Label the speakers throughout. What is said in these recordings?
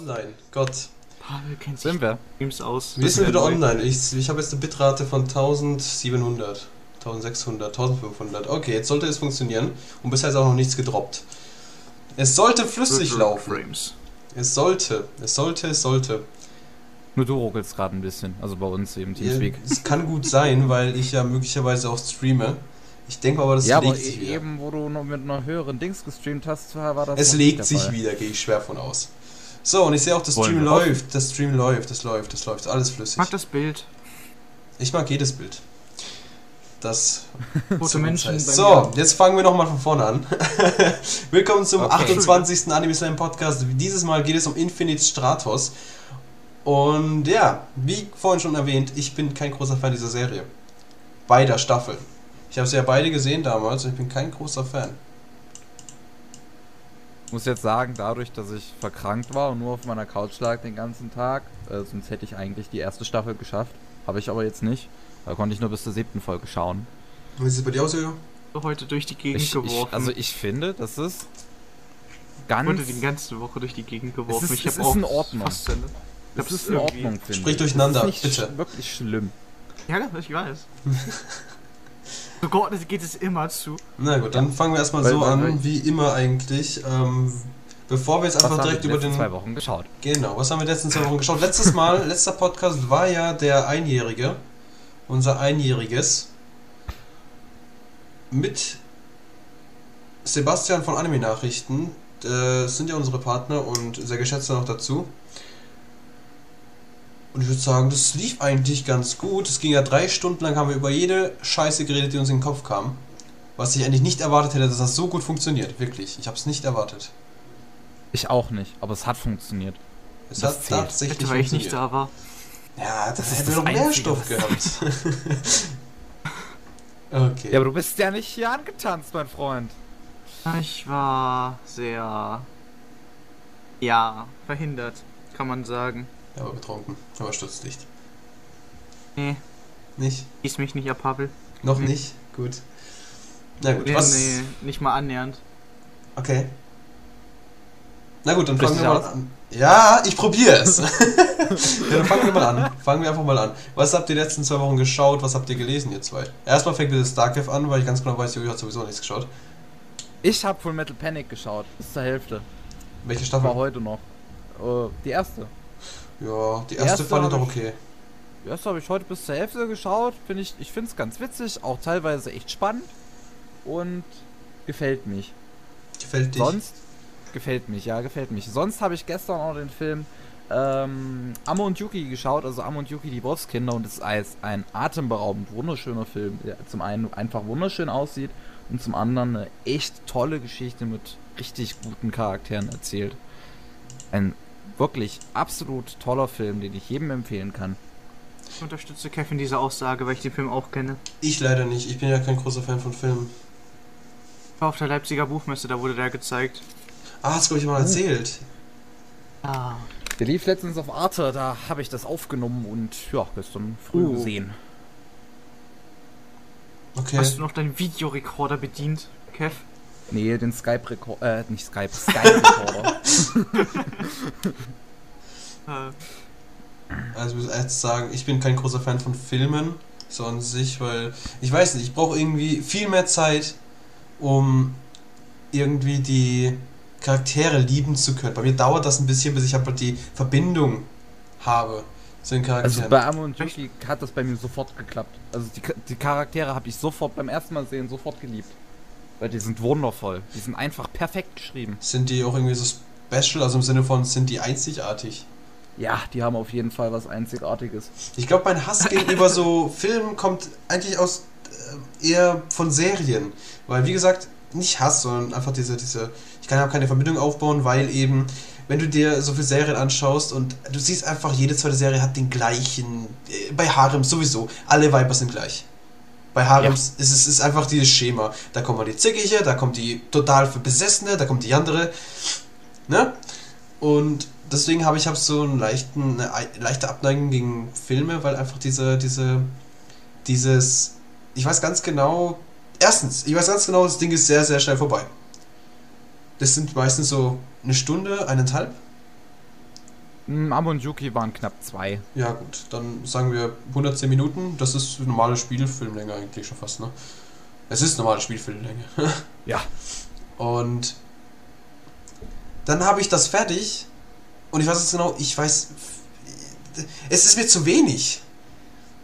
Speaker 1: online. Gott.
Speaker 2: Pavel kennt sich
Speaker 3: Sind wir?
Speaker 2: Streams aus.
Speaker 1: Wir sind wieder online. Ich, ich habe jetzt eine Bitrate von 1700, 1600, 1500. Okay, jetzt sollte es funktionieren. Und bisher ist auch noch nichts gedroppt. Es sollte flüssig laufen.
Speaker 2: Frames.
Speaker 1: Es sollte. Es sollte, es sollte.
Speaker 3: Nur du ruckelst gerade ein bisschen. Also bei uns eben
Speaker 1: Ja,
Speaker 3: Teamspeak.
Speaker 1: es kann gut sein, weil ich ja möglicherweise auch streame. Ich denke aber, das
Speaker 3: Ja, aber
Speaker 1: legt sich wieder.
Speaker 3: eben, wo du noch mit einer höheren Dings gestreamt hast, war das.
Speaker 1: Es legt sich wieder, gehe ich schwer von aus. So, und ich sehe auch,
Speaker 3: Wollen
Speaker 1: Stream läuft. Der Stream läuft, das läuft, das läuft. Alles
Speaker 2: Ich
Speaker 1: flüssig.
Speaker 2: mag das Bild.
Speaker 1: Ich mag jedes Bild. Das
Speaker 2: Tote
Speaker 1: so
Speaker 2: Menschen
Speaker 1: So, jetzt fangen wir nochmal von vorne an. Willkommen zum
Speaker 3: Okay.
Speaker 1: 28. Anime Slam Podcast. Dieses Mal geht es um Infinite Stratos. Und ja, wie vorhin schon erwähnt, ich bin kein großer Fan dieser Serie. Beider Staffeln. Ich habe sie ja beide gesehen damals und ich bin kein großer Fan.
Speaker 3: Ich muss jetzt sagen, dadurch, dass ich verkrankt war und nur auf meiner Couch lag den ganzen Tag, äh, sonst hätte ich eigentlich die erste Staffel geschafft. Habe ich aber jetzt nicht. Da konnte ich nur bis zur siebten Folge schauen.
Speaker 1: Wie sieht es bei dir aus, Jojo?
Speaker 2: Heute durch die Gegend
Speaker 3: Ich, ich,
Speaker 2: geworfen.
Speaker 3: also ich finde, das ist
Speaker 2: ich
Speaker 3: ganz.
Speaker 2: wurde die ganze Woche durch die Gegend geworfen.
Speaker 3: ist-
Speaker 2: ich
Speaker 3: es
Speaker 2: habe
Speaker 3: ist
Speaker 2: auch
Speaker 3: in Ordnung.
Speaker 2: fast Ende.
Speaker 3: das
Speaker 2: hab's
Speaker 3: ist in Ordnung, finde
Speaker 1: Sprich
Speaker 3: ich.
Speaker 1: durcheinander,
Speaker 3: das ist nicht
Speaker 1: bitte.
Speaker 3: sch- wirklich schlimm.
Speaker 2: Ja, ich weiß. geordnet geht es immer zu.
Speaker 1: Na gut, dann fangen wir erstmal so an, wie immer eigentlich. Ähm, bevor wir jetzt
Speaker 3: Was
Speaker 1: einfach
Speaker 3: haben wir
Speaker 1: direkt über den.
Speaker 3: zwei Wochen geschaut?
Speaker 1: Genau, was haben wir letzten zwei Wochen geschaut? Letztes Mal, letzter Podcast war ja der Einjährige. Unser Einjähriges. Mit Sebastian von Anime Nachrichten. Äh, sind ja unsere Partner und sehr geschätzte noch dazu. Und ich würde sagen, das lief eigentlich ganz gut. Es ging ja drei Stunden lang, haben wir über jede Scheiße geredet, die uns in den Kopf kam. Was ich eigentlich nicht erwartet hätte, dass das so gut funktioniert. Wirklich. Ich habe es nicht erwartet.
Speaker 3: Ich auch nicht, aber es hat funktioniert.
Speaker 1: Es
Speaker 3: Das
Speaker 1: hat
Speaker 3: zählt.
Speaker 1: tatsächlich
Speaker 2: Hätte, weil ich nicht
Speaker 1: funktioniert.
Speaker 2: da war.
Speaker 1: Ja, das,
Speaker 3: Das ist
Speaker 1: hätte
Speaker 3: das
Speaker 1: noch mehr Stoff gehabt. okay.
Speaker 3: Ja, aber du bist ja nicht hier angetanzt, mein Freund.
Speaker 2: Ich war sehr. Ja, verhindert, kann man sagen.
Speaker 1: Er war betrunken, aber stutzlicht.
Speaker 2: Nee,
Speaker 1: Nicht?
Speaker 2: hieß mich nicht ab, Pavel.
Speaker 1: Noch
Speaker 2: Nee.
Speaker 1: nicht? Gut. Na gut,
Speaker 2: Nee,
Speaker 1: was?
Speaker 2: nee, nicht mal annähernd.
Speaker 1: Okay. Na gut, dann fangen wir mal
Speaker 3: aus.
Speaker 1: an. Ja, ich probiere es. ja, dann fangen wir mal an. Fangen wir einfach mal an. Was habt ihr die letzten zwei Wochen geschaut? Was habt ihr gelesen, ihr zwei? Erstmal fängt bitte Starcraft an, weil ich ganz genau weiß, Jojo hat sowieso nichts geschaut.
Speaker 3: Ich habe Full Metal Panic geschaut, bis zur Hälfte.
Speaker 1: Welche
Speaker 3: War
Speaker 1: Staffel?
Speaker 3: heute noch. Äh, die erste.
Speaker 1: Ja, die erste
Speaker 3: erste
Speaker 1: fand ich doch okay.
Speaker 3: Die erste habe ich heute bis zur Hälfte geschaut. Find ich ich finde es ganz witzig, auch teilweise echt spannend. Und gefällt mich.
Speaker 1: Gefällt dich?
Speaker 3: Sonst gefällt mich, ja, gefällt mich. Sonst habe ich gestern auch den Film ähm, Amo und Yuki geschaut, also Amo und Yuki, die Wolfskinder, und es ist als ein atemberaubend wunderschöner Film, der zum einen einfach wunderschön aussieht und zum anderen eine echt tolle Geschichte mit richtig guten Charakteren erzählt. Ein wirklich absolut toller Film, den ich jedem empfehlen kann.
Speaker 2: Ich unterstütze Kevin diese Aussage, weil ich den Film auch kenne.
Speaker 1: Ich leider nicht. Ich bin ja kein großer Fan von Filmen.
Speaker 2: Ich war auf der Leipziger Buchmesse, da wurde der gezeigt.
Speaker 1: Ah, das glaube ich mal erzählt.
Speaker 2: Ah.
Speaker 3: Der lief letztens auf Arte, da habe ich das aufgenommen und ja, gestern früh
Speaker 2: Uh.
Speaker 3: gesehen.
Speaker 1: Okay.
Speaker 2: Hast du noch deinen Videorekorder bedient, Kev?
Speaker 3: Nee, den Skype-Rekorder, äh, nicht Skype, Skype-Rekorder.
Speaker 2: Äh,
Speaker 1: Also ich muss erst sagen, ich bin kein großer Fan von Filmen, so an sich, weil ich weiß nicht, ich brauche irgendwie viel mehr Zeit, um irgendwie die Charaktere lieben zu können. Bei mir dauert das ein bisschen, bis ich aber die Verbindung habe zu den
Speaker 3: Also
Speaker 1: Charakteren.
Speaker 3: bei Amo und Yuki hat das bei mir sofort geklappt. Also die, die Charaktere habe ich sofort beim ersten Mal sehen sofort geliebt. Weil die sind wundervoll. Die sind einfach perfekt geschrieben.
Speaker 1: sind die auch irgendwie so special, also im Sinne von, sind die einzigartig?
Speaker 3: Ja, die haben auf jeden Fall was Einzigartiges.
Speaker 1: Ich glaube, mein Hass gegenüber so Filmen kommt eigentlich aus äh, eher von Serien. Weil, wie gesagt, nicht Hass, sondern einfach diese, diese, ich kann ja auch keine Verbindung aufbauen, weil eben, wenn du dir so viele Serien anschaust und du siehst einfach, jede zweite Serie hat den gleichen, äh, bei Harems sowieso, alle Viper sind gleich. Bei Harems ist es ist einfach dieses Schema. Da kommt mal die Zickige, da kommt die total für Besessene, da kommt die andere. Ne? Und deswegen habe ich hab so einen leichten, eine ei- leichte Abneigung gegen Filme, weil einfach diese, diese, dieses, ich weiß ganz genau, erstens, ich weiß ganz genau, das Ding ist sehr, sehr schnell vorbei. Das sind meistens so eine Stunde, eineinhalb.
Speaker 3: Hm, Amo und Yuki waren knapp zwei.
Speaker 1: Ja, gut, dann sagen wir 110 Minuten. Das ist normale Spielfilmlänge eigentlich schon fast, ne? Es ist normale Spielfilmlänge.
Speaker 3: Ja.
Speaker 1: Und dann habe ich das fertig. Und ich weiß jetzt genau, ich weiß. Es ist mir zu wenig.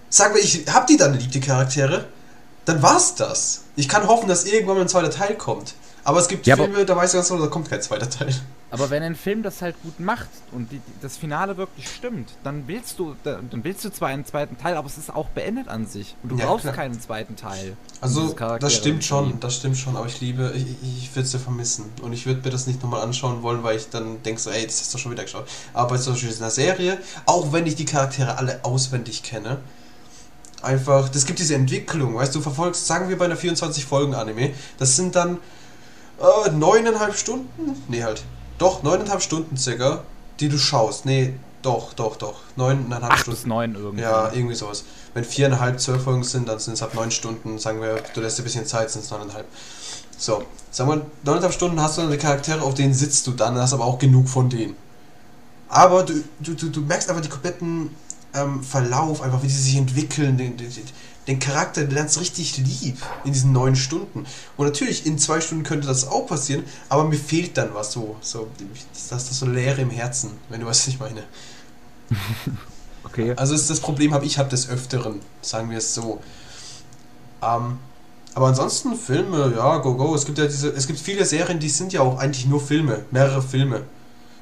Speaker 1: Sagen wir, ich habe die dann lieb, die Charaktere. Dann war's das. Ich kann hoffen, dass irgendwann mal ein zweiter Teil kommt. Aber es gibt
Speaker 3: Ja,
Speaker 1: Filme, da weißt du ganz genau, da kommt kein zweiter Teil.
Speaker 3: Aber wenn ein Film das halt gut macht und die, das Finale wirklich stimmt, dann willst du, da- dann willst du zwar einen zweiten Teil, aber es ist auch beendet an sich. Und du
Speaker 1: Ja,
Speaker 3: brauchst
Speaker 1: klar.
Speaker 3: keinen zweiten Teil.
Speaker 1: Also, das stimmt schon, das stimmt schon, aber ich liebe, ich, ich, ich würde es ja vermissen. Und ich würde mir das nicht nochmal anschauen wollen, weil ich dann denke so, ey, das hast du schon wieder geschaut. Aber zum Beispiel in einer Serie, auch wenn ich die Charaktere alle auswendig kenne, einfach, das gibt diese Entwicklung, weißt du, verfolgst, sagen wir bei einer 24-Folgen-Anime, das sind dann äh, neuneinhalb Stunden? Nee, halt. Doch, neuneinhalb Stunden circa, die du schaust. Nee, doch, doch, doch. Neuneinhalb
Speaker 3: Acht
Speaker 1: Stunden.
Speaker 3: bis neun irgendwie.
Speaker 1: Ja, irgendwie sowas. Wenn viereinhalb, zwölf Folgen sind, dann sind es ab neun Stunden. Sagen wir, du lässt dir ein bisschen Zeit, sind es neuneinhalb. So, sagen wir, neuneinhalb Stunden hast du dann die Charaktere, auf denen sitzt du dann, hast aber auch genug von denen. Aber du, du, du, du merkst einfach die kompletten ähm, Verlauf, einfach wie die sich entwickeln, den, den, den Charakter, du lernst richtig lieb in diesen neun Stunden. Und natürlich, in zwei Stunden könnte das auch passieren, aber mir fehlt dann was so. so das ist das so Leere im Herzen, wenn du weißt, was ich meine.
Speaker 3: Okay.
Speaker 1: Also ist das Problem habe ich halt des Öfteren, sagen wir es so. Ähm, aber ansonsten Filme, ja, go go. Es gibt ja diese, es gibt viele Serien, die sind ja auch eigentlich nur Filme, mehrere Filme.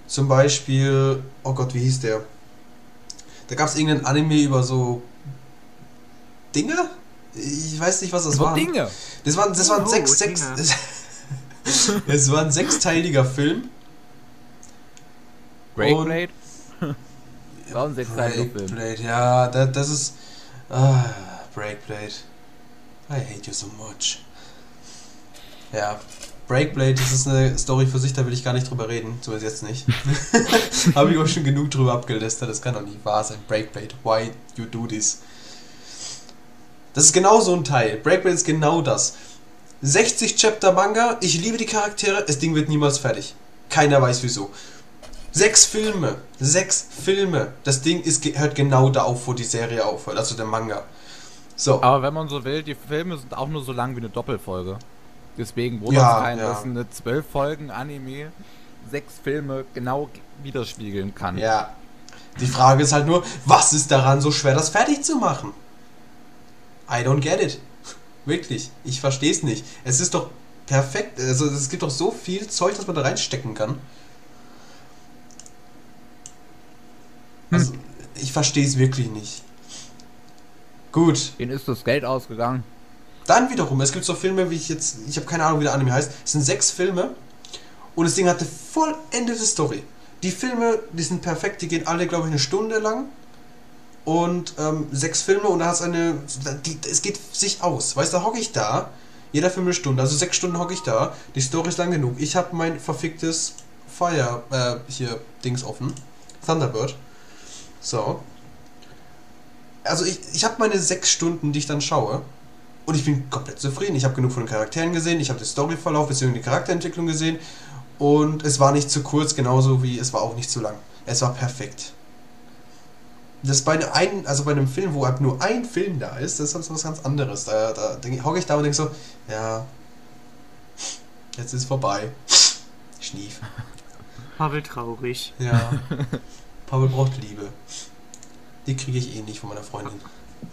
Speaker 1: Zum Beispiel, oh Gott, wie hieß der? Da gab es irgendein Anime über so Dinge? Ich weiß nicht, was das war.
Speaker 3: Dinge.
Speaker 1: Das war, das war ein
Speaker 2: Oh,
Speaker 1: sechs, sechs, es war ein sechsteiliger Film.
Speaker 3: Breakblade. War ein sechsteiliger Film.
Speaker 1: Breakblade, ja, das, das ist. Ah, Breakblade. I hate you so much. Ja, Breakblade, das ist eine Story für sich, da will ich gar nicht drüber reden. Zumindest jetzt nicht. Habe ich auch schon genug drüber abgelästert, das kann doch nicht wahr sein. Breakblade, why you do this? Das ist genau so ein Teil. Breakblade ist genau das. 60 Chapter Manga, ich liebe die Charaktere, das Ding wird niemals fertig. Keiner weiß wieso. Sechs Filme. Sechs Filme. Das Ding ist, hört genau da auf, wo die Serie aufhört, also der Manga. So.
Speaker 3: Aber wenn man so will, die Filme sind auch nur so lang wie eine Doppelfolge. Deswegen wundert
Speaker 1: Ja,
Speaker 3: es keinen,
Speaker 1: ja.
Speaker 3: dass eine zwölf Folgen Anime sechs Filme genau widerspiegeln kann.
Speaker 1: Ja. Die Frage ist halt nur, was ist daran so schwer, das fertig zu machen? I don't get it. Wirklich. Ich verstehe es nicht. Es ist doch perfekt. Also es gibt doch so viel Zeug, das man da reinstecken kann. Also, ich verstehe es wirklich nicht. Gut.
Speaker 3: Ihnen ist das Geld ausgegangen.
Speaker 1: Dann wiederum, es gibt so Filme, wie ich jetzt, ich habe keine Ahnung, wie der Anime heißt. Es sind sechs Filme und das Ding hatte vollendete Story. Die Filme, die sind perfekt, die gehen alle, glaube ich, eine Stunde lang. Und ähm, sechs Filme und da hast eine. Die, es geht sich aus. Weißt du, da hocke ich da. Jeder Film eine Stunde, also sechs Stunden hocke ich da. Die Story ist lang genug. Ich habe mein verficktes Fire, äh, hier, Dings offen. Thunderbird. So. Also ich, ich habe meine sechs Stunden, die ich dann schaue. Und ich bin komplett zufrieden. Ich habe genug von den Charakteren gesehen, ich habe den Storyverlauf bzw. die Charakterentwicklung gesehen und es war nicht zu kurz, genauso wie es war auch nicht zu lang. Es war perfekt. Das bei einem, einen- also bei einem Film, wo halt nur ein Film da ist, das ist was ganz anderes. Da, da hocke ich da und denke so, ja, jetzt ist vorbei. Schnief.
Speaker 2: Pavel traurig.
Speaker 1: Ja. Pavel braucht Liebe. Die kriege ich eh nicht von meiner Freundin.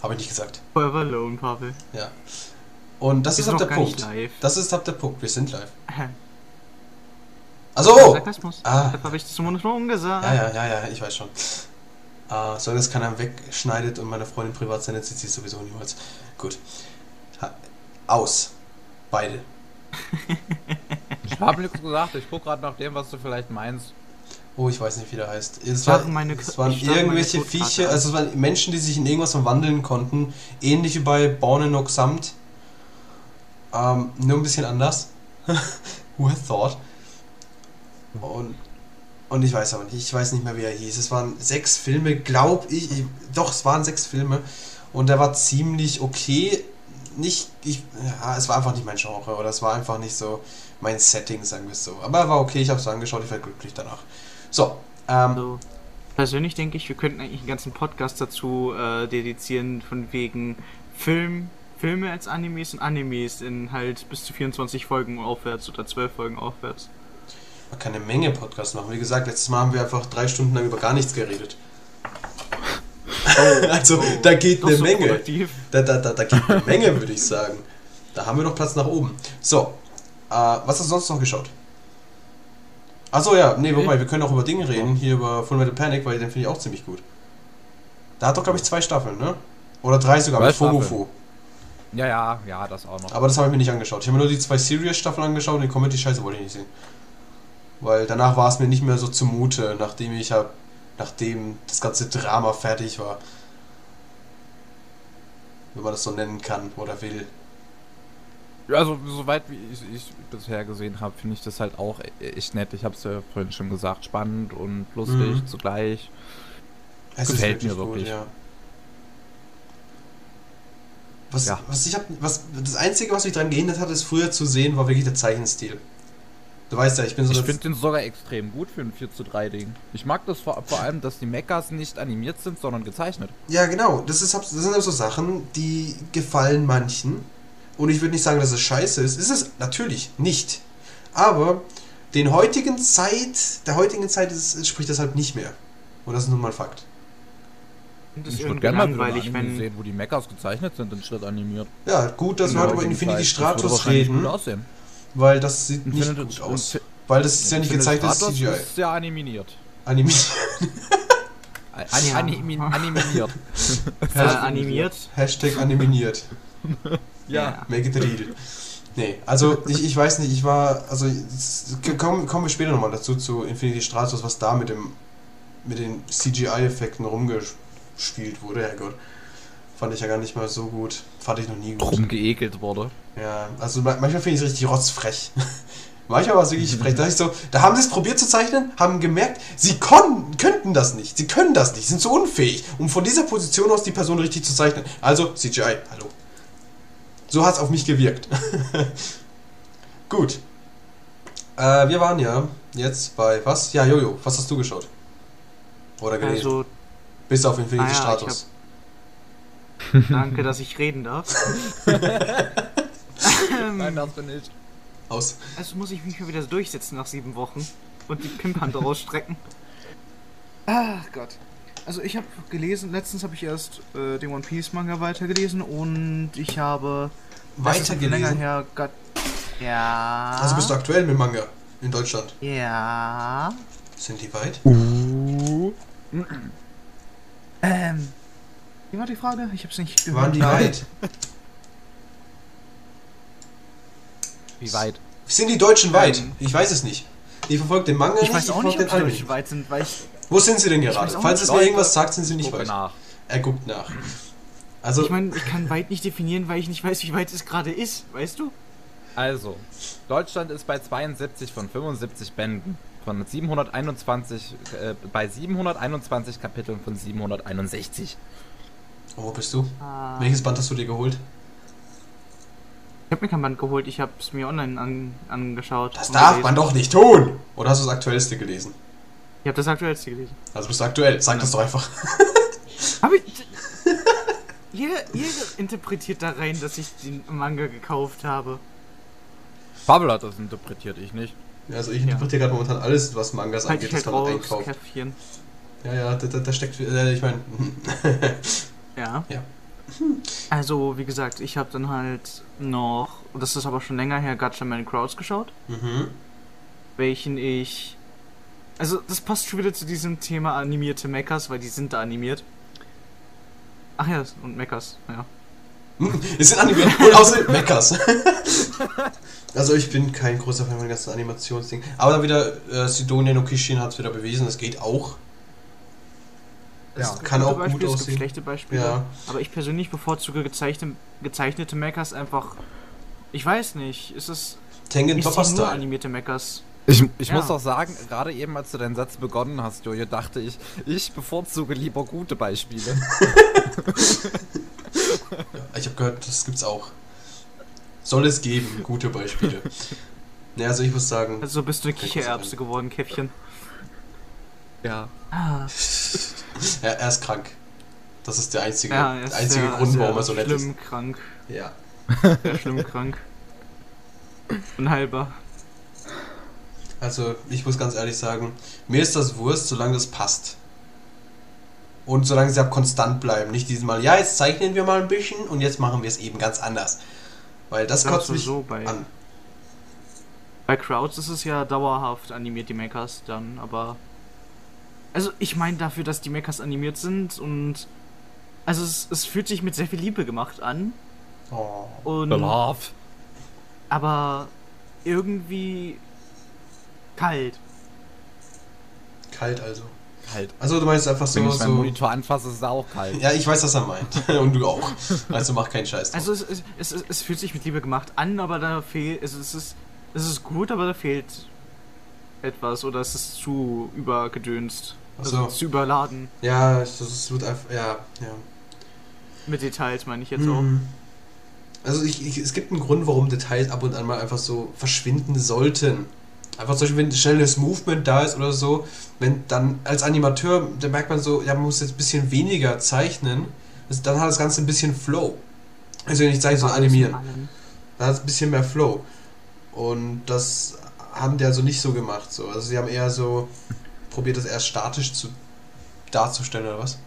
Speaker 1: Habe ich nicht gesagt.
Speaker 2: Forever alone, Pavel.
Speaker 1: Ja. Und das ist
Speaker 2: sind
Speaker 1: ab
Speaker 2: noch
Speaker 1: der Punkt.
Speaker 2: live.
Speaker 1: Das ist ab der Punkt. Wir sind live. Also,
Speaker 2: Sarkasmus.
Speaker 1: Ah.
Speaker 2: Das habe ich zumindest schon gesagt.
Speaker 1: ja, ja, ja, ja, ich weiß schon. Äh, solange das keiner wegschneidet und meine Freundin privat sendet, sieht sie es sowieso niemals. Gut. Ha aus. Beide.
Speaker 3: Ich habe nichts gesagt, ich gucke gerade nach dem, was du vielleicht meinst.
Speaker 1: Oh, ich weiß nicht, wie der heißt. Es, war,
Speaker 2: meine-
Speaker 1: es waren irgendwelche Viecher, also es waren Menschen, die sich in irgendwas verwandeln konnten. Ähnlich wie bei Born in Samt. Ähm, nur ein bisschen anders. Who had thought? Und, und ich weiß aber nicht, ich weiß nicht mehr, wie er hieß. Es waren sechs Filme, glaube ich, ich. Doch, es waren sechs Filme. Und der war ziemlich okay. Nicht, ich, ja, es war einfach nicht mein Genre oder es war einfach nicht so mein Setting, sagen wir es so. Aber er war okay, ich habe es angeschaut, ich war glücklich danach. So, ähm,
Speaker 2: Also, Persönlich denke ich, wir könnten eigentlich einen ganzen Podcast dazu äh, dedizieren, von wegen Film, Filme als Animes und Animes in halt bis zu 24 Folgen aufwärts oder 12 Folgen aufwärts.
Speaker 1: Man kann eine Menge Podcasts machen. Wie gesagt, letztes Mal haben wir einfach drei Stunden lang über gar nichts geredet. also, da geht eine
Speaker 2: so
Speaker 1: Menge. Da, da, da, da geht eine Menge, würde ich sagen. Da haben wir noch Platz nach oben. So, äh, was hast du sonst noch geschaut? Achso, ja, nee, wobei, wir können auch über Dinge reden, hier über Full Metal Panic, weil den finde ich auch ziemlich gut. Da hat doch, glaube ich, zwei Staffeln, ne? Oder drei sogar,
Speaker 3: Zwei
Speaker 1: mit Fomufu.
Speaker 3: Ja, ja, ja, das auch noch.
Speaker 1: Aber das habe ich mir nicht angeschaut. Ich habe mir nur die zwei Serious-Staffeln angeschaut und die Comedy-Scheiße wollte ich nicht sehen. Weil danach war es mir nicht mehr so zumute, nachdem ich hab, nachdem das ganze Drama fertig war. Wenn man das so nennen kann oder will.
Speaker 3: Ja, Also, soweit wie ich, ich bisher gesehen habe, finde ich das halt auch echt nett. Ich habe es ja vorhin schon gesagt, spannend und lustig
Speaker 1: Mhm.
Speaker 3: zugleich.
Speaker 1: Es
Speaker 3: Gefällt mir wirklich.
Speaker 1: ja. Was,
Speaker 3: Ja.
Speaker 1: was ich hab, was, das Einzige, was mich daran gehindert hat, ist früher zu sehen, war wirklich der Zeichenstil. Du weißt ja, ich bin so
Speaker 3: Ich finde den sogar extrem gut für ein 4 zu 3 Ding. Ich mag das vor, vor allem, dass die Mechas nicht animiert sind, sondern gezeichnet.
Speaker 1: Ja, genau. Das, ist, das sind aber so Sachen, die gefallen manchen. Und ich würde nicht sagen, dass es scheiße ist. Ist es natürlich nicht. Aber den heutigen Zeit, der heutigen Zeit ist, entspricht das halt nicht mehr. Und das ist nun mal Fakt.
Speaker 2: Das ist
Speaker 3: ich würde gerne mal ein Anime
Speaker 2: wenn.
Speaker 3: sehen, wo die Mechas gezeichnet sind, anstatt animiert.
Speaker 1: Ja, gut, dass wir
Speaker 2: Genau,
Speaker 1: heute über Infinity
Speaker 3: wahrscheinlich
Speaker 1: reden,
Speaker 3: Gut aussehen.
Speaker 1: Weil das sieht nicht gut aus. Weil das ist ja nicht gezeigt, das ist CGI.
Speaker 3: ist ja animiert.
Speaker 1: Animiert.
Speaker 3: An,
Speaker 2: Ja.
Speaker 3: animi animiert.
Speaker 2: Animiert.
Speaker 1: Hashtag animiert.
Speaker 3: ja.
Speaker 1: Make it real. Nee, also ich, ich weiß nicht, ich war, also kommen, kommen wir später nochmal dazu zu Infinity Stratos, was da mit dem mit den CGI-Effekten rumgespielt wurde, Herrgott. Fand ich ja gar nicht mal so gut. Fand ich noch nie gut.
Speaker 3: Rumgeekelt wurde.
Speaker 1: Ja, also ma- manchmal finde ich es richtig rotzfrech. manchmal war es wirklich frech. Da, ich so, da haben sie es probiert zu zeichnen, haben gemerkt, sie könnten das nicht. Sie können das nicht, sind so unfähig, um von dieser Position aus die Person richtig zu zeichnen. Also CGI, hallo. So hat es auf mich gewirkt. Gut. Äh, wir waren ja jetzt bei was? Ja, Jojo, was hast du geschaut? Oder gelesen?
Speaker 2: Also,
Speaker 1: Bis auf Infinity
Speaker 2: Ah ja, ich
Speaker 1: Stratos.
Speaker 2: Danke, dass ich reden darf.
Speaker 3: Nein, das bin ich.
Speaker 1: Aus.
Speaker 2: Also muss ich mich mal wieder durchsetzen nach sieben Wochen und die Pimpern rausstrecken. Ach Gott. Also ich habe gelesen, letztens habe ich erst äh, den One Piece Manga weitergelesen und ich habe schon länger
Speaker 1: Weitergelesen?
Speaker 2: her Gott. Ja.
Speaker 1: Also bist du aktuell mit Manga in Deutschland?
Speaker 2: Ja.
Speaker 1: Sind die weit?
Speaker 3: Uh.
Speaker 2: Ähm. Wie war die Frage? Ich hab's nicht gehört.
Speaker 1: Waren die weit?
Speaker 3: Wie weit?
Speaker 1: Sind die Deutschen weit?
Speaker 2: Ähm.
Speaker 1: Ich weiß es nicht. Ich verfolge den Manga
Speaker 2: Ich
Speaker 1: nicht,
Speaker 2: weiß auch nicht, ob
Speaker 1: verfolge
Speaker 2: die
Speaker 1: den Anime
Speaker 2: Deutschen weit sind, weil ich.
Speaker 1: Wo sind sie denn gerade? Falls
Speaker 2: nicht.
Speaker 1: es mir irgendwas sagt, sind sie nicht weit.
Speaker 3: nach.
Speaker 1: Er guckt nach. Also,
Speaker 2: Ich meine, ich kann weit nicht definieren, weil ich nicht weiß, wie weit es gerade ist, weißt du?
Speaker 3: Also, Deutschland ist bei 72 von 75 Bänden. Von 721, äh, bei 721 Kapiteln von 761.
Speaker 1: wo bist du?
Speaker 2: Ah.
Speaker 1: Welches Band hast du dir geholt?
Speaker 2: Ich habe mir kein Band geholt, ich habe es mir online an, angeschaut.
Speaker 1: Das darf
Speaker 2: gelesen.
Speaker 1: man doch nicht tun! Oder hast du das Aktuellste gelesen?
Speaker 2: Ich habe das aktuellste gelesen.
Speaker 1: Also bist du aktuell, sag das doch einfach.
Speaker 2: Hab ich. Jeder, jeder interpretiert da rein, dass ich den Manga gekauft habe.
Speaker 3: Pavel hat das interpretiert, ich nicht.
Speaker 1: Also ich interpretiere gerade momentan alles, was Mangas
Speaker 2: Halt
Speaker 1: angeht,
Speaker 2: ich halt
Speaker 1: das man einkauft.
Speaker 2: Käffchen.
Speaker 1: Ja, ja, da, da, da steckt, äh, ich meine,
Speaker 2: Ja.
Speaker 1: Ja.
Speaker 2: Also, wie gesagt, ich habe dann halt noch, das ist aber schon länger her, Gatchaman Crowds geschaut,
Speaker 1: mhm.
Speaker 2: welchen ich. Also, das passt schon wieder zu diesem Thema animierte Mechas, weil die sind da animiert. Ach ja, und Mechas, ja.
Speaker 1: Es sind animiert und außerdem Meckers. also ich bin kein großer Fan von den ganzen Animationsdingen. Aber dann wieder, äh, Sidonia no Kishin hat es wieder bewiesen, das geht auch. Das
Speaker 3: Ja.
Speaker 1: kann
Speaker 2: Gute
Speaker 1: auch gut
Speaker 2: Beispiele, es gibt
Speaker 1: aussehen.
Speaker 2: schlechte Beispiele.
Speaker 1: Ja.
Speaker 2: Aber ich persönlich bevorzuge gezeichnete, gezeichnete Mechas einfach. Ich weiß nicht, ist es.
Speaker 1: Tengen
Speaker 2: Ich
Speaker 1: Topper Style.
Speaker 2: animierte Mechas.
Speaker 3: Ich, ich
Speaker 2: Ja.
Speaker 3: muss auch sagen, gerade eben, als du deinen Satz begonnen hast, Jojo, dachte ich, ich bevorzuge lieber gute Beispiele.
Speaker 1: Ich habe gehört, das gibt's auch. Soll es geben, gute Beispiele. Ne, also ich muss sagen,
Speaker 2: Also bist du eine Kichererbse geworden, Käffchen.
Speaker 3: Ja.
Speaker 2: Ah,
Speaker 1: Ja, er ist krank. Das ist der einzige,
Speaker 2: ja, er ist
Speaker 1: einzige
Speaker 2: sehr,
Speaker 1: Grund,
Speaker 2: sehr
Speaker 1: warum er so nett ist.
Speaker 2: schlimm krank.
Speaker 1: Ja.
Speaker 2: Sehr schlimm krank. Unheilbar.
Speaker 1: Also, ich muss ganz ehrlich sagen, mir ist das Wurst, solange das passt. Und solange sie ab konstant bleiben. Nicht diesmal, ja, jetzt zeichnen wir mal ein bisschen und jetzt machen wir es eben ganz anders. Weil das kotzt
Speaker 2: du
Speaker 1: mich
Speaker 2: so bei-
Speaker 1: an.
Speaker 2: Bei Crowds ist es ja dauerhaft animiert, die Mechas dann, aber. Also, ich meine dafür, dass die Mechas animiert sind und. Also, es, es fühlt sich mit sehr viel Liebe gemacht an.
Speaker 1: Oh.
Speaker 2: Und.
Speaker 3: Love.
Speaker 2: Aber irgendwie. kalt.
Speaker 1: Kalt also.
Speaker 3: Kalt.
Speaker 1: Also du meinst einfach
Speaker 3: Wenn
Speaker 1: so,
Speaker 3: ich meinen
Speaker 1: so
Speaker 3: Monitor anfasse, ist es auch kalt.
Speaker 1: Ja, ich weiß, was er meint. Und du auch. Also mach keinen Scheiß drauf.
Speaker 2: Also, es, es, es, es, es fühlt sich mit Liebe gemacht an, aber da fehlt. Es, es, ist, es ist gut, aber da fehlt etwas oder es ist zu übergedönst. Also
Speaker 1: so.
Speaker 2: zu überladen.
Speaker 1: ja, das wird einfach. Ja, ja.
Speaker 2: Mit Details meine ich jetzt auch.
Speaker 1: Mhm. Also ich, ich, es gibt einen Grund, warum Details ab und an mal einfach so verschwinden sollten. Einfach zum Beispiel, wenn schnelles Movement da ist oder so, wenn dann als Animateur, da merkt man so, ja, man muss jetzt ein bisschen weniger zeichnen, das, dann hat das Ganze ein bisschen Flow. Also nicht zeichnen, sondern animieren.
Speaker 2: Allem.
Speaker 1: Da hat es ein bisschen mehr Flow. Und das haben die also nicht so gemacht. So. Also sie haben eher so probiert, das erst statisch zu darzustellen oder was?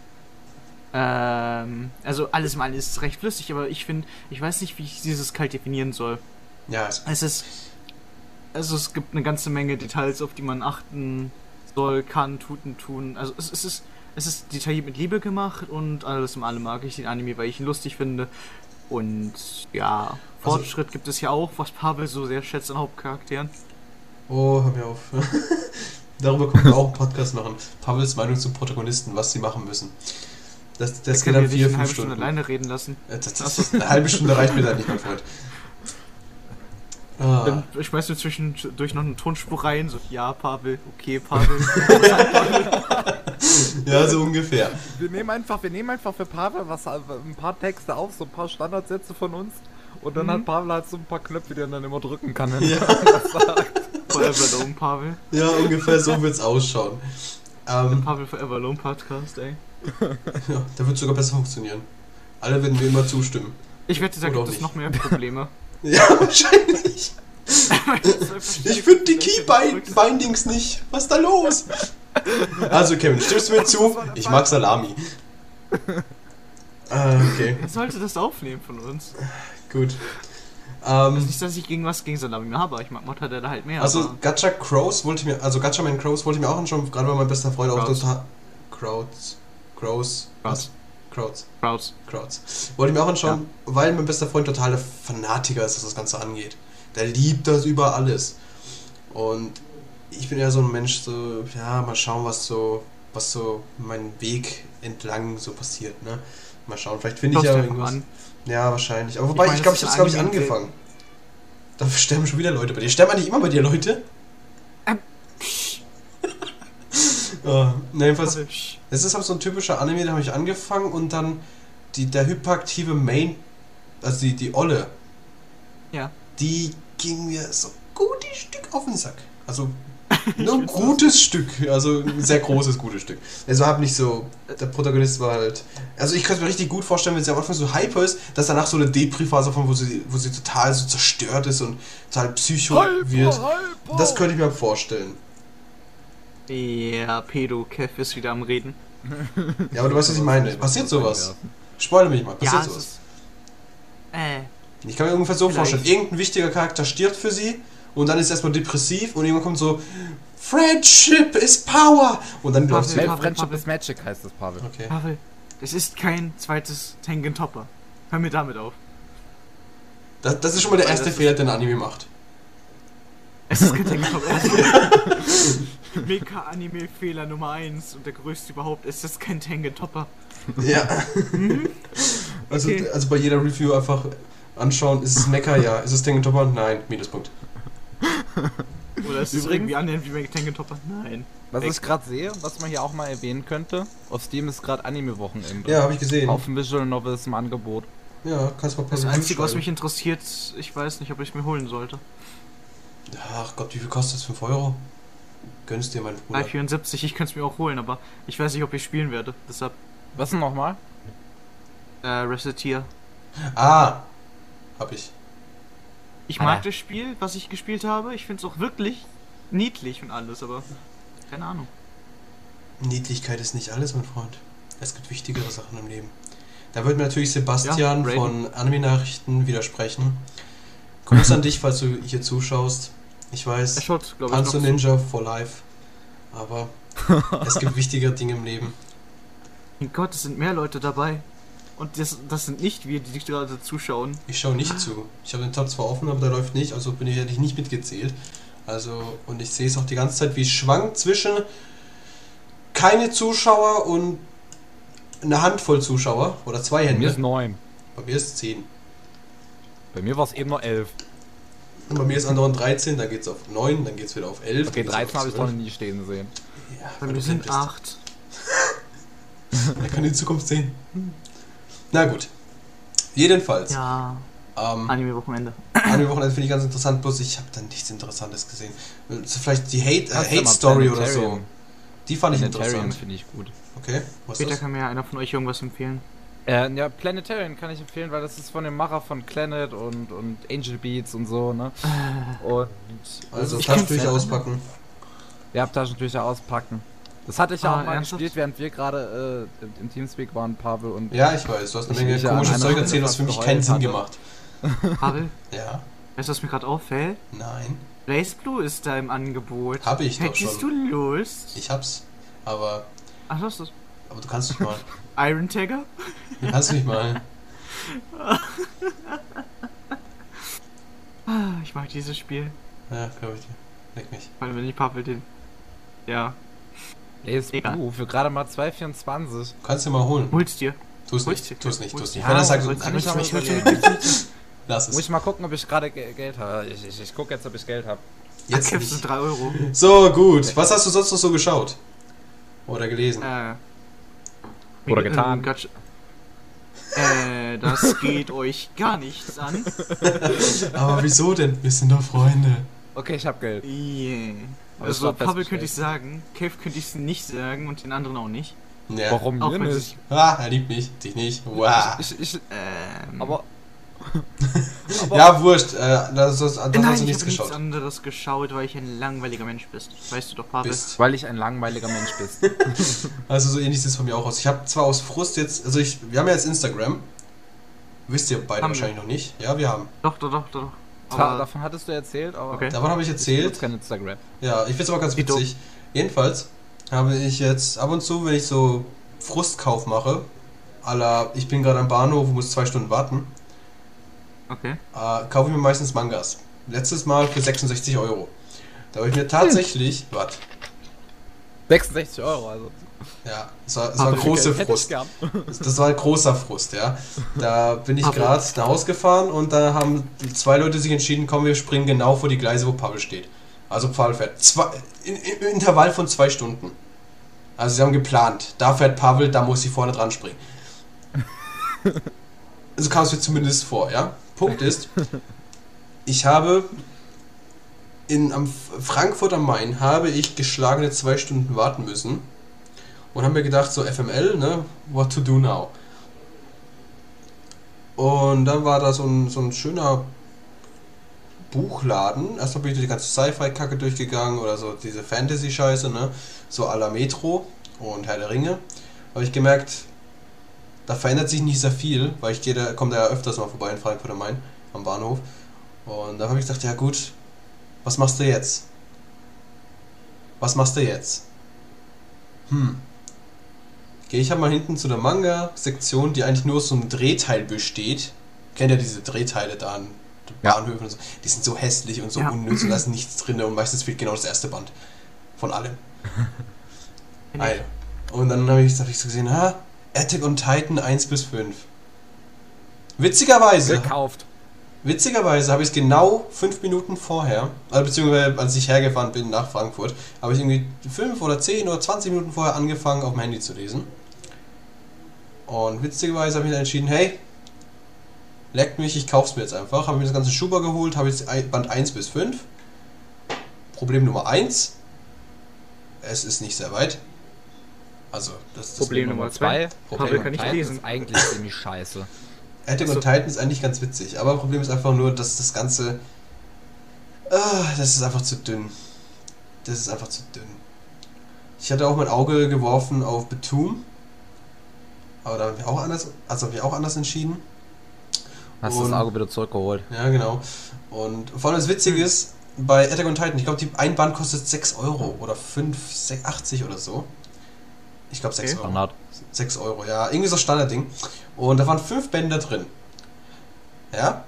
Speaker 2: Ähm, also alles mal ist recht flüssig, aber ich finde, ich weiß nicht, wie ich dieses kalt definieren soll.
Speaker 1: Ja, es,
Speaker 2: Es ist, also es gibt eine ganze Menge Details, auf die man achten soll, kann, tut und tun. Also es, es ist, es ist detailliert mit Liebe gemacht und alles im allem mag ich den Anime, weil ich ihn lustig finde. Und ja,
Speaker 1: Also-
Speaker 2: Fortschritt gibt es ja auch, was Pavel so sehr schätzt an Hauptcharakteren.
Speaker 1: Oh, hör mir auf. Darüber können wir auch einen Podcast machen. Pavels Meinung zum Protagonisten, was sie machen müssen. Das, das
Speaker 2: Da
Speaker 1: geht
Speaker 2: können
Speaker 1: dann vier,
Speaker 2: eine
Speaker 1: fünf
Speaker 2: halbe Stunde
Speaker 1: Stunden.
Speaker 2: alleine reden lassen.
Speaker 1: Äh, Das, das, das, eine halbe Stunde reicht mir da nicht, mein Freund. Ah,
Speaker 2: Dann schmeißt du zwischendurch noch eine Tonspur rein, so, ja, Pavel, okay, Pavel.
Speaker 1: ja, so ungefähr.
Speaker 3: Wir nehmen einfach, wir nehmen einfach für Pavel was, ein paar Texte auf, so ein paar Standardsätze von uns. Und dann
Speaker 2: Mhm.
Speaker 3: hat Pavel halt so ein paar Knöpfe, die er dann immer drücken kann. wenn
Speaker 1: Ja.
Speaker 3: er was sagt.
Speaker 2: Forever Alone, Pavel.
Speaker 1: Ja, ungefähr so wird's ausschauen. Ähm,
Speaker 2: Pavel Forever Alone Podcast, ey.
Speaker 1: ja, der wird sogar besser funktionieren. Alle werden mir immer zustimmen.
Speaker 2: Ich wette, da
Speaker 1: Oder
Speaker 2: gibt es noch mehr Probleme.
Speaker 1: Ja, wahrscheinlich. Ich finde die Key-Bindings nicht. Was ist da los? Also, Kevin, stimmst du mir zu? Ich mag Salami. Ah, okay,
Speaker 2: Wer sollte das aufnehmen von uns?
Speaker 1: gut.
Speaker 2: Also
Speaker 1: Ähm,
Speaker 2: nicht, dass ich gegen was gegen Salami habe, aber ich mag Mortadella halt mehr.
Speaker 1: also,
Speaker 2: aber
Speaker 1: Gacha Crows wollte ich mir, also Gacha Man Crows wollte ich mir auch anschauen, gerade weil mein bester Freund auch
Speaker 2: Crows.
Speaker 1: total. Crows. Crows. Was? Crows.
Speaker 2: Crowds.
Speaker 1: Crowds. Wollte ich mir auch anschauen, weil mein bester Freund totaler Fanatiker ist, was das Ganze angeht. Der liebt das über alles. Und ich bin ja so ein Mensch, so, ja, mal schauen, was so, was so mein Weg entlang so passiert, ne? Mal schauen, vielleicht finde ich ja irgendwas.
Speaker 2: an.
Speaker 1: Ja, wahrscheinlich. Aber wobei, ich glaube, ich habe glaube ich angefangen. Da sterben schon wieder Leute bei dir. Sterben eigentlich immer bei dir Leute?
Speaker 2: Ähm,
Speaker 1: oh, na, jedenfalls, es ist halt so ein typischer Anime, da habe ich angefangen und dann die, der hyperaktive Main, also die, die Olle,
Speaker 2: Ja.
Speaker 1: die ging mir so gutes Stück auf den Sack. Also nur ein gutes Stück, also ein sehr großes gutes Stück. Es war halt nicht so, der Protagonist war halt, also ich könnte mir richtig gut vorstellen, wenn sie am Anfang so hyper ist, dass danach so eine Depri-Phase kommt, wo sie, wo sie total so zerstört ist und total psycho wird. Das könnte ich mir vorstellen.
Speaker 2: Ja, Pedo Kev ist wieder am Reden.
Speaker 1: Ja, aber du weißt, was ich meine. Passiert sowas? Spoil mich mal, passiert
Speaker 2: ja,
Speaker 1: sowas?
Speaker 2: ist. Äh.
Speaker 1: Ich kann mir ungefähr so
Speaker 2: Vielleicht.
Speaker 1: vorstellen, irgendein wichtiger Charakter stirbt für sie und dann ist er erstmal depressiv und irgendwann kommt so Friendship is power und dann läuft sie.
Speaker 2: Pavel,
Speaker 3: Ma-
Speaker 2: Pavel,
Speaker 3: Friendship
Speaker 2: Pavel.
Speaker 3: is Magic heißt das, Pavel.
Speaker 1: Okay.
Speaker 2: Pavel, es ist kein zweites Tengen Topper. Hör mir damit auf.
Speaker 1: Das, das ist schon mal der erste Fehler, den der Anime macht.
Speaker 2: Es ist kein Tengen Topper. Meka-Anime-Fehler Nummer 1 und der größte überhaupt. Es ist kein Tengen Topper.
Speaker 1: Ja. also,
Speaker 2: Okay.
Speaker 1: also bei jeder Review einfach anschauen, ist es Mecha? Ja. Ist es Topper? Nein. Minuspunkt.
Speaker 2: Oder ist es
Speaker 3: Übrigens-
Speaker 2: irgendwie annähernd wie Tengen Topper? Nein.
Speaker 3: Was
Speaker 2: Echt?
Speaker 3: ich gerade sehe, was man hier auch mal erwähnen könnte, auf Steam ist gerade Anime-Wochenende.
Speaker 1: Ja, habe ich gesehen.
Speaker 3: Auf dem Visual Novels im Angebot.
Speaker 1: Ja, kannst mal
Speaker 2: Das
Speaker 1: Review
Speaker 2: Einzige, was mich interessiert, ich weiß nicht, ob ich es mir holen sollte.
Speaker 1: Ach Gott, wie viel kostet das? 5 Euro? Gönn's dir, mein Bruder.
Speaker 2: 374, ich könnte es mir auch holen, aber ich weiß nicht, ob ich spielen werde. Deshalb
Speaker 3: Was denn nochmal?
Speaker 2: äh, Reciteer.
Speaker 1: Ah, hab ich.
Speaker 2: Ich
Speaker 3: Ah.
Speaker 2: mag das Spiel, was ich gespielt habe. Ich finde es auch wirklich niedlich und alles, aber keine Ahnung.
Speaker 1: Niedlichkeit ist nicht alles, mein Freund. Es gibt wichtigere Sachen im Leben. Da wird mir natürlich Sebastian
Speaker 2: Ja,
Speaker 1: von Anime-Nachrichten widersprechen. Gruß an dich, falls du hier zuschaust. Ich weiß,
Speaker 2: schaut, ich,
Speaker 1: Panzer
Speaker 2: noch zu.
Speaker 1: Ninja for life. Aber es gibt wichtigere Dinge im Leben.
Speaker 2: Mein Gott, es sind mehr Leute dabei. Und das, das sind nicht wir, die gerade zuschauen.
Speaker 1: Ich schaue nicht zu. Ich habe den Tab zwar offen, aber der läuft nicht, also bin ich hätte ich nicht mitgezählt. Also, und ich sehe es auch die ganze Zeit, wie es schwankt zwischen keine Zuschauer und eine Handvoll Zuschauer oder zwei
Speaker 3: Bei mir ist
Speaker 1: Hände.
Speaker 3: neun.
Speaker 1: Bei mir ist 10.
Speaker 3: Bei mir war es eben nur elf.
Speaker 1: Und bei mir ist andauernd 13, dann geht's auf 9, dann geht's wieder auf 11.
Speaker 3: Okay,
Speaker 1: dann geht's
Speaker 3: 13
Speaker 1: auf
Speaker 3: habe ich
Speaker 1: 12.
Speaker 3: noch nie stehen sehen.
Speaker 1: Ja,
Speaker 2: Bei mir sind
Speaker 1: blind bist.
Speaker 2: acht.
Speaker 1: Er kann die Zukunft sehen. Na gut. Jedenfalls.
Speaker 2: Ja,
Speaker 1: Ähm,
Speaker 2: Anime-Wochenende.
Speaker 1: Anime-Wochenende finde ich ganz interessant, bloß ich habe da nichts Interessantes gesehen. Vielleicht die Hate,
Speaker 3: Kannst
Speaker 1: äh, Hate Story oder so. Die fand ich interessant.
Speaker 3: finde ich gut.
Speaker 1: Okay, was ist
Speaker 2: Später
Speaker 1: das?
Speaker 2: kann mir ja einer von euch irgendwas empfehlen.
Speaker 3: Äh, ja, Planetarium kann ich empfehlen, weil das ist von dem Macher von Planet und, und Angel Beats und so, ne? Und
Speaker 1: Also Taschentücher auspacken.
Speaker 3: ja, Taschentücher auspacken. Das hatte ich ja
Speaker 2: Ah,
Speaker 3: auch mal
Speaker 2: ernsthaft?
Speaker 3: gespielt, während wir gerade äh, im- Teamspeak waren, Pavel und
Speaker 1: Ja, ich weiß, du hast eine Menge komisches Zeug erzählt, was für mich keinen Sinn
Speaker 3: hatte.
Speaker 1: gemacht.
Speaker 2: Pavel,
Speaker 1: Ja,
Speaker 2: weißt du, was mir gerade auffällt?
Speaker 1: nein,
Speaker 2: Blaze Blue ist da im Angebot.
Speaker 1: Hab ich doch
Speaker 2: Hättest
Speaker 1: schon.
Speaker 2: du Lust?
Speaker 1: ich hab's. Aber,
Speaker 2: Ach, das ist das.
Speaker 1: aber du kannst nicht mal.
Speaker 2: Iron Tagger?
Speaker 1: Du kannst nicht mal.
Speaker 2: Ah, ich mag dieses Spiel.
Speaker 1: Ja, glaube ich dir. Leck mich.
Speaker 2: Vor allem, wenn ich Pavel den. Ja,
Speaker 3: Blue für gerade mal 2,24.
Speaker 1: Du kannst dir mal holen.
Speaker 2: hol's dir. Hol's dir.
Speaker 1: nicht, tu's nicht,
Speaker 2: Hol's
Speaker 1: tu's
Speaker 2: dir.
Speaker 1: nicht. Wenn er sagt, kann ich nicht
Speaker 3: dir.
Speaker 1: überleben. Lass
Speaker 3: Muss ich
Speaker 1: es.
Speaker 3: mal gucken, ob ich gerade Ge Geld habe. Ich, ich, ich gucke jetzt, ob ich Geld habe.
Speaker 1: Jetzt
Speaker 2: Jetzt sind
Speaker 1: nicht.
Speaker 2: 3 Euro.
Speaker 1: So, gut. Was hast du sonst noch so geschaut? Oder gelesen?
Speaker 2: Äh.
Speaker 3: Oder
Speaker 2: äh,
Speaker 3: getan.
Speaker 2: Äh, das geht euch gar nichts an.
Speaker 1: Aber wieso denn? Wir sind doch Freunde.
Speaker 3: Okay, ich habe Geld.
Speaker 2: Yeah.
Speaker 3: Aber es
Speaker 2: Also,
Speaker 3: war
Speaker 2: Pavel könnte ich sagen, Cave könnte ich nicht sagen und den anderen auch nicht.
Speaker 1: Ja.
Speaker 3: Warum
Speaker 2: Auch
Speaker 3: nicht?
Speaker 2: sich.
Speaker 1: Ah, er liebt mich. Dich nicht. Wow.
Speaker 3: Ich, ich,
Speaker 2: Ähm,
Speaker 3: aber. aber
Speaker 1: Ja, wurscht. Äh, das, das, das
Speaker 2: Nein,
Speaker 1: hast
Speaker 2: ich
Speaker 1: du
Speaker 2: habe
Speaker 1: nichts
Speaker 2: nichts
Speaker 1: geschaut.
Speaker 2: anderes geschaut, weil ich ein langweiliger Mensch bist. Weißt du doch, Pavel.
Speaker 1: Bist.
Speaker 3: weil ich ein langweiliger Mensch bist.
Speaker 1: Also so ähnlich sieht es von mir auch aus. Ich habe zwar aus Frust jetzt, also ich, wir haben ja jetzt Instagram. Wisst ihr beide
Speaker 2: Haben wir.
Speaker 1: wahrscheinlich noch nicht. Ja, wir haben.
Speaker 2: Doch, doch, doch, doch. Aber
Speaker 3: davon hattest du erzählt, aber
Speaker 2: Okay.
Speaker 1: Davon habe ich
Speaker 3: ich
Speaker 1: erzählt.
Speaker 3: benutze kein Instagram.
Speaker 1: Ja, ich finde es aber ganz witzig. Jedenfalls habe ich jetzt ab und zu, wenn ich so Frustkauf mache, la, ich bin gerade am Bahnhof und muss zwei Stunden warten,
Speaker 2: okay.
Speaker 1: äh, kaufe ich mir meistens Mangas. Letztes Mal für 66 Euro. Da habe ich mir tatsächlich, warte,
Speaker 3: 66 Euro, also.
Speaker 1: Ja, das war, das war große Frust. Das, war ein großer Frust, ja. Da bin ich gerade nach Hause gefahren und da haben zwei Leute sich entschieden, komm, wir springen genau vor die Gleise, wo Pavel steht. Also Pavel fährt. Zwei, in, Im Intervall von zwei Stunden. Also sie haben geplant, da fährt Pavel, da muss ich vorne dran springen. So kam es mir zumindest vor, ja. Punkt ist, ich habe in am Frankfurt am Main habe ich geschlagene zwei Stunden warten müssen und habe mir gedacht, so FML, ne, what to do now? Und dann war da so ein, so ein schöner Buchladen. Erstmal bin ich durch die ganze Sci-Fi-Kacke durchgegangen oder so diese Fantasy-Scheiße, ne, so à la Metro und Herr der Ringe. Habe ich gemerkt, da verändert sich nicht sehr viel, weil ich gehe da, komme da ja öfters mal vorbei in Frankfurt am Main, am Bahnhof. Und da habe ich gedacht, ja gut, was machst du jetzt? Was machst du jetzt? Hm. Gehe ich mal hinten zu der Manga-Sektion, die eigentlich nur aus so einem Drehteil besteht. Kennt ihr diese Drehteile da an
Speaker 3: Ja.
Speaker 1: Bahnhöfen und so? Die sind so hässlich und so
Speaker 2: Ja.
Speaker 1: unnütz und da ist nichts drin und meistens fehlt genau das erste Band. Von allem. Und dann habe ich, hab ich so gesehen, ha, Attack on Titan 1 bis 5. Witzigerweise,
Speaker 3: Gekauft.
Speaker 1: witzigerweise habe ich es genau 5 Minuten vorher, also beziehungsweise als ich hergefahren bin nach Frankfurt, habe ich irgendwie 5 oder 10 oder 20 Minuten vorher angefangen auf dem Handy zu lesen. Und witzigerweise habe ich dann entschieden, hey, leckt mich, ich kauf's mir jetzt einfach. Habe mir das ganze Schuber geholt, habe jetzt Band 1 bis 5. Problem Nummer 1. Es ist nicht sehr weit. Also, das ist
Speaker 2: Problem Nummer zwei.
Speaker 1: Problem
Speaker 2: Pavel kann nicht
Speaker 3: Titan
Speaker 2: lesen.
Speaker 3: ist eigentlich ziemlich scheiße.
Speaker 1: Attack
Speaker 2: Achso.
Speaker 1: on Titan ist eigentlich ganz witzig, aber Problem ist einfach nur, dass das Ganze. Ah, das ist einfach zu dünn. Das ist einfach zu dünn. Ich hatte auch mein Auge geworfen auf Betum. Aber da habe ich mich auch anders, also habe ich auch anders entschieden.
Speaker 3: Hast
Speaker 1: Und-
Speaker 3: das Auge wieder zurückgeholt.
Speaker 1: Ja, genau. Und vor allem das Witzige ist, bei Attack on Titan, ich glaube, ein Band kostet 6 Euro oder 5, 6, 80 oder so. Ich glaube 6
Speaker 2: Okay.
Speaker 1: Euro.
Speaker 3: Standard.
Speaker 1: 6 Euro, ja, irgendwie so Standardding. Und da waren 5 Bänder drin. Ja?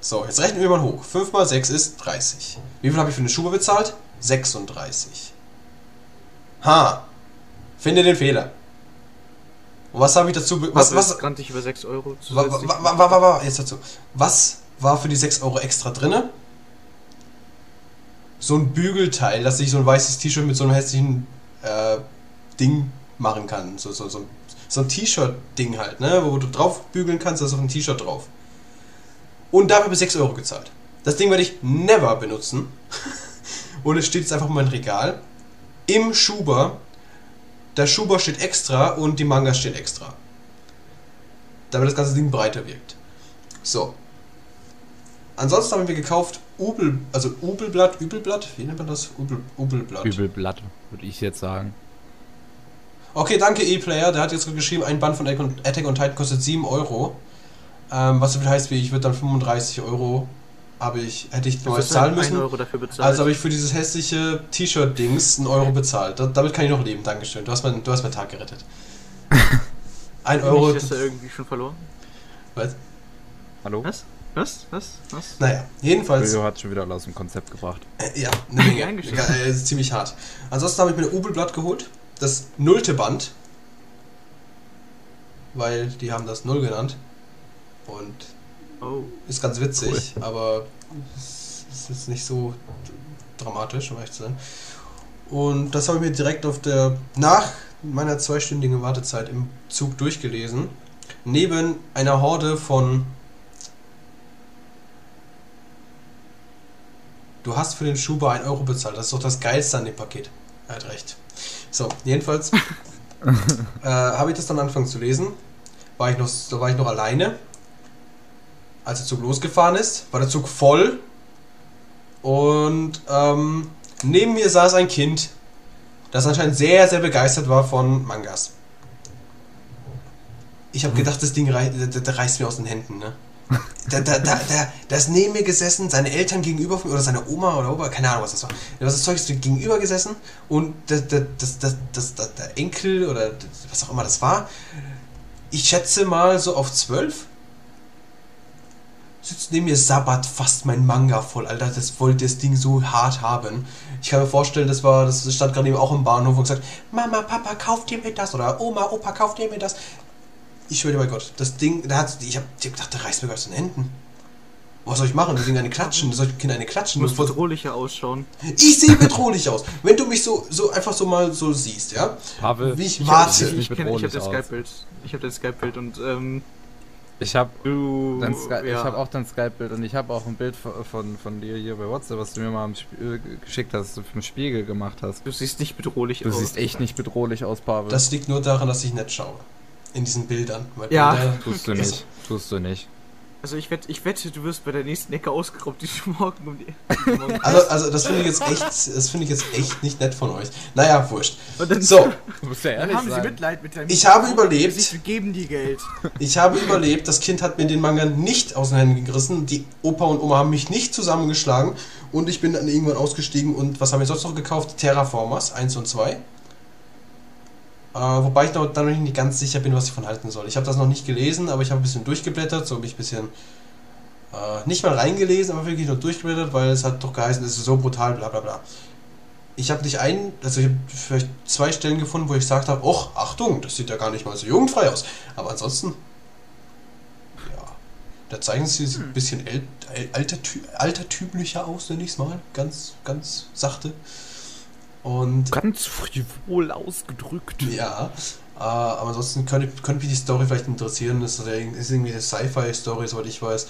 Speaker 1: So, jetzt rechnen wir mal hoch. 5 mal 6 ist 30. Wie viel habe ich für eine Schuhe bezahlt? 36. Ha! Finde den Fehler. Und was habe ich dazu... Was, was,
Speaker 2: kannte ich über 6 Euro
Speaker 1: wa, wa, wa, jetzt dazu. Was war für die 6 Euro extra drinne? So ein Bügelteil, dass ich so ein weißes T-Shirt mit so einem hässlichen äh, Ding machen kann. So, so, so, so ein T-Shirt-Ding halt, ne? Wo du drauf bügeln kannst, da ist auf ein T-Shirt drauf. Und dafür habe ich 6 Euro gezahlt. Das Ding werde ich never benutzen. Und es steht jetzt einfach in meinem Regal. Im Schuber. Der Schuber steht extra und die Manga stehen extra. Damit das ganze Ding breiter wirkt. So. Ansonsten haben wir gekauft Ubel, also Ubelblatt, Übelblatt, wie nennt man das? Ubel, Ubelblatt.
Speaker 3: Übelblatt, würde ich jetzt sagen.
Speaker 1: Okay, danke E-Player, der hat jetzt geschrieben, ein Band von Attack on- Attack on Titan kostet 7 Euro. Ähm, was so viel heißt wie, ich würde dann 35 Euro, habe ich, hätte ich
Speaker 2: Du
Speaker 1: neu zahlen müssen.
Speaker 2: 1 Euro dafür bezahlt.
Speaker 1: Also habe ich für dieses hässliche T-Shirt-Dings einen Euro bezahlt. Da, damit kann ich noch leben, Dankeschön. Du hast, mein, du hast meinen Tag gerettet. Ein Euro.
Speaker 2: Ist er irgendwie schon verloren?
Speaker 1: Was?
Speaker 3: Hallo?
Speaker 2: Was? Was? Was? Was?
Speaker 1: Naja, jedenfalls.
Speaker 3: Jojo hat schon wieder alles aus dem Konzept gebracht.
Speaker 1: Äh, ja, eine Menge. Äh, ist ziemlich hart. Ansonsten habe ich mir ein Ubelblatt geholt. Das nullte Band. Weil die haben das Null genannt. Und
Speaker 2: Oh.
Speaker 1: ist ganz witzig, aber es es ist nicht so dramatisch, um ehrlich zu sein. Und das habe ich mir direkt auf der, nach meiner zweistündigen Wartezeit im Zug durchgelesen. Neben einer Horde von. Du hast für den Schuber 1 Euro bezahlt. Das ist doch das Geilste an dem Paket. Er hat recht. So, jedenfalls äh, habe ich das dann angefangen zu lesen. War ich noch, da war ich noch alleine als der Zug losgefahren ist, war der Zug voll und ähm, neben mir saß ein Kind, das anscheinend sehr, sehr begeistert war von Mangas. Ich habe gedacht, das Ding rei der, der reißt mir aus den Händen, ne? Da, da, da, da, da ist neben mir gesessen, seine Eltern gegenüber von mir, oder seine Oma oder Opa, keine Ahnung, was das war. Da war das Zeug ist gegenüber gesessen und das, das, das, das, der Enkel oder was auch immer das war, ich schätze mal so auf zwölf, sitzt neben mir Sabbat fast mein Manga voll, Alter, das wollte das Ding so hart haben. Ich kann mir vorstellen, das war, das stand gerade eben auch im Bahnhof und gesagt, Mama, Papa, kauft ihr mir das? Oder Oma, Opa, kauft ihr mir das? Ich schwöre dir bei Gott, das Ding, da hat, ich hab ich hab gedacht, der reißt mir aus den Händen. Was soll ich machen? Das Ding eine klatschen, soll ich Kind eine klatschen?
Speaker 2: Muss
Speaker 1: Bevor-
Speaker 2: bedrohlicher ausschauen.
Speaker 1: Ich sehe bedrohlich aus. Wenn du mich so, so einfach so mal so siehst, ja?
Speaker 3: Pavel,
Speaker 1: Wie ich
Speaker 2: Ich
Speaker 1: warte.
Speaker 3: Sieht
Speaker 2: Ich,
Speaker 3: nicht
Speaker 2: ich, kenn- ich habe das. Skype-Bild. Ich habe das Skype-Bild und ähm,
Speaker 3: ich habe
Speaker 2: du.
Speaker 3: dein Sky ich
Speaker 2: ja.
Speaker 3: habe auch dein Skype-Bild und ich habe auch ein Bild von, von, von dir hier bei WhatsApp, was du mir mal im Sp äh, geschickt hast, dass du vom Spiegel gemacht hast.
Speaker 2: Du siehst nicht bedrohlich
Speaker 3: Du
Speaker 2: aus.
Speaker 3: siehst echt nicht bedrohlich aus, Pavel.
Speaker 1: Das liegt nur daran, dass ich nett schaue. In diesen Bildern. Weil
Speaker 2: Ja.
Speaker 1: Bilder,
Speaker 3: tust du nicht. Tust du nicht.
Speaker 2: Also ich wette, ich wette, du wirst bei der nächsten Ecke ausgeraubt, die du morgen um die. morgen-
Speaker 1: Also, also das finde ich jetzt echt, das finde ich jetzt echt nicht nett von euch. Naja, wurscht.
Speaker 2: Und dann,
Speaker 1: So,
Speaker 3: ja
Speaker 2: dann
Speaker 3: ehrlich
Speaker 2: haben sie
Speaker 3: sein.
Speaker 2: Mitleid mit deinem.
Speaker 1: Ich habe
Speaker 2: Sie
Speaker 1: überlebt.
Speaker 2: geben dir Geld.
Speaker 1: Ich habe überlebt. Das Kind hat mir den Manga nicht aus den Händen gerissen. Die Opa und Oma haben mich nicht zusammengeschlagen. Und ich bin dann irgendwann ausgestiegen. Und was haben wir sonst noch gekauft? Terraformers 1 und 2. Äh, wobei ich noch, dann noch nicht ganz sicher bin, was ich von halten soll. Ich habe das noch nicht gelesen, aber ich habe ein bisschen durchgeblättert. So habe ich ein bisschen äh, nicht mal reingelesen, aber wirklich nur durchgeblättert, weil es hat doch geheißen, es ist so brutal, bla bla bla. Ich habe nicht einen, also ich habe vielleicht zwei Stellen gefunden, wo ich gesagt habe, och, Achtung, das sieht ja gar nicht mal so jugendfrei aus. Aber ansonsten, ja, da zeigen sie sich ein bisschen äl äl altertü altertümlicher aus, nenne ich es mal, ganz, ganz sachte. Und
Speaker 3: Ganz frivol ausgedrückt.
Speaker 1: ja, äh, aber ansonsten könnte, könnte mich die Story vielleicht interessieren. Das ist irgendwie eine Sci-Fi-Story, soweit ich weiß.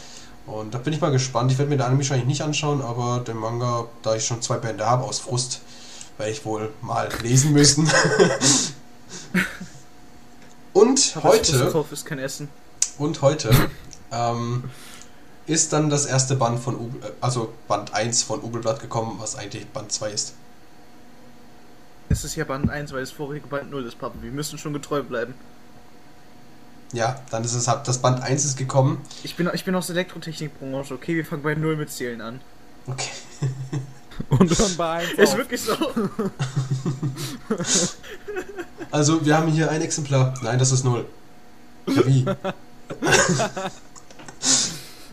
Speaker 1: Und da bin ich mal gespannt. Ich werde mir den Anime wahrscheinlich nicht anschauen, aber den Manga, da ich schon zwei Bände habe, aus Frust, werde ich wohl mal lesen müssen. und heute,
Speaker 2: ist kein Essen.
Speaker 1: und heute ähm, ist dann das erste Band von, Ub also Band 1 von Ubelblatt gekommen, was eigentlich Band 2 ist.
Speaker 2: Es ist ja Band 1, weil das vorige Band 0 ist, Papa. Wir müssen schon getreu bleiben.
Speaker 1: Ja, dann ist es das Band 1 ist gekommen.
Speaker 2: Ich bin, ich bin aus der Elektrotechnikbranche, okay? Wir fangen bei 0 mit Zählen an.
Speaker 1: Okay.
Speaker 3: Und dann bei eins
Speaker 2: Ist
Speaker 3: auf.
Speaker 2: wirklich so.
Speaker 1: Also, wir haben hier ein Exemplar. Nein, das ist null. Ja, Wie?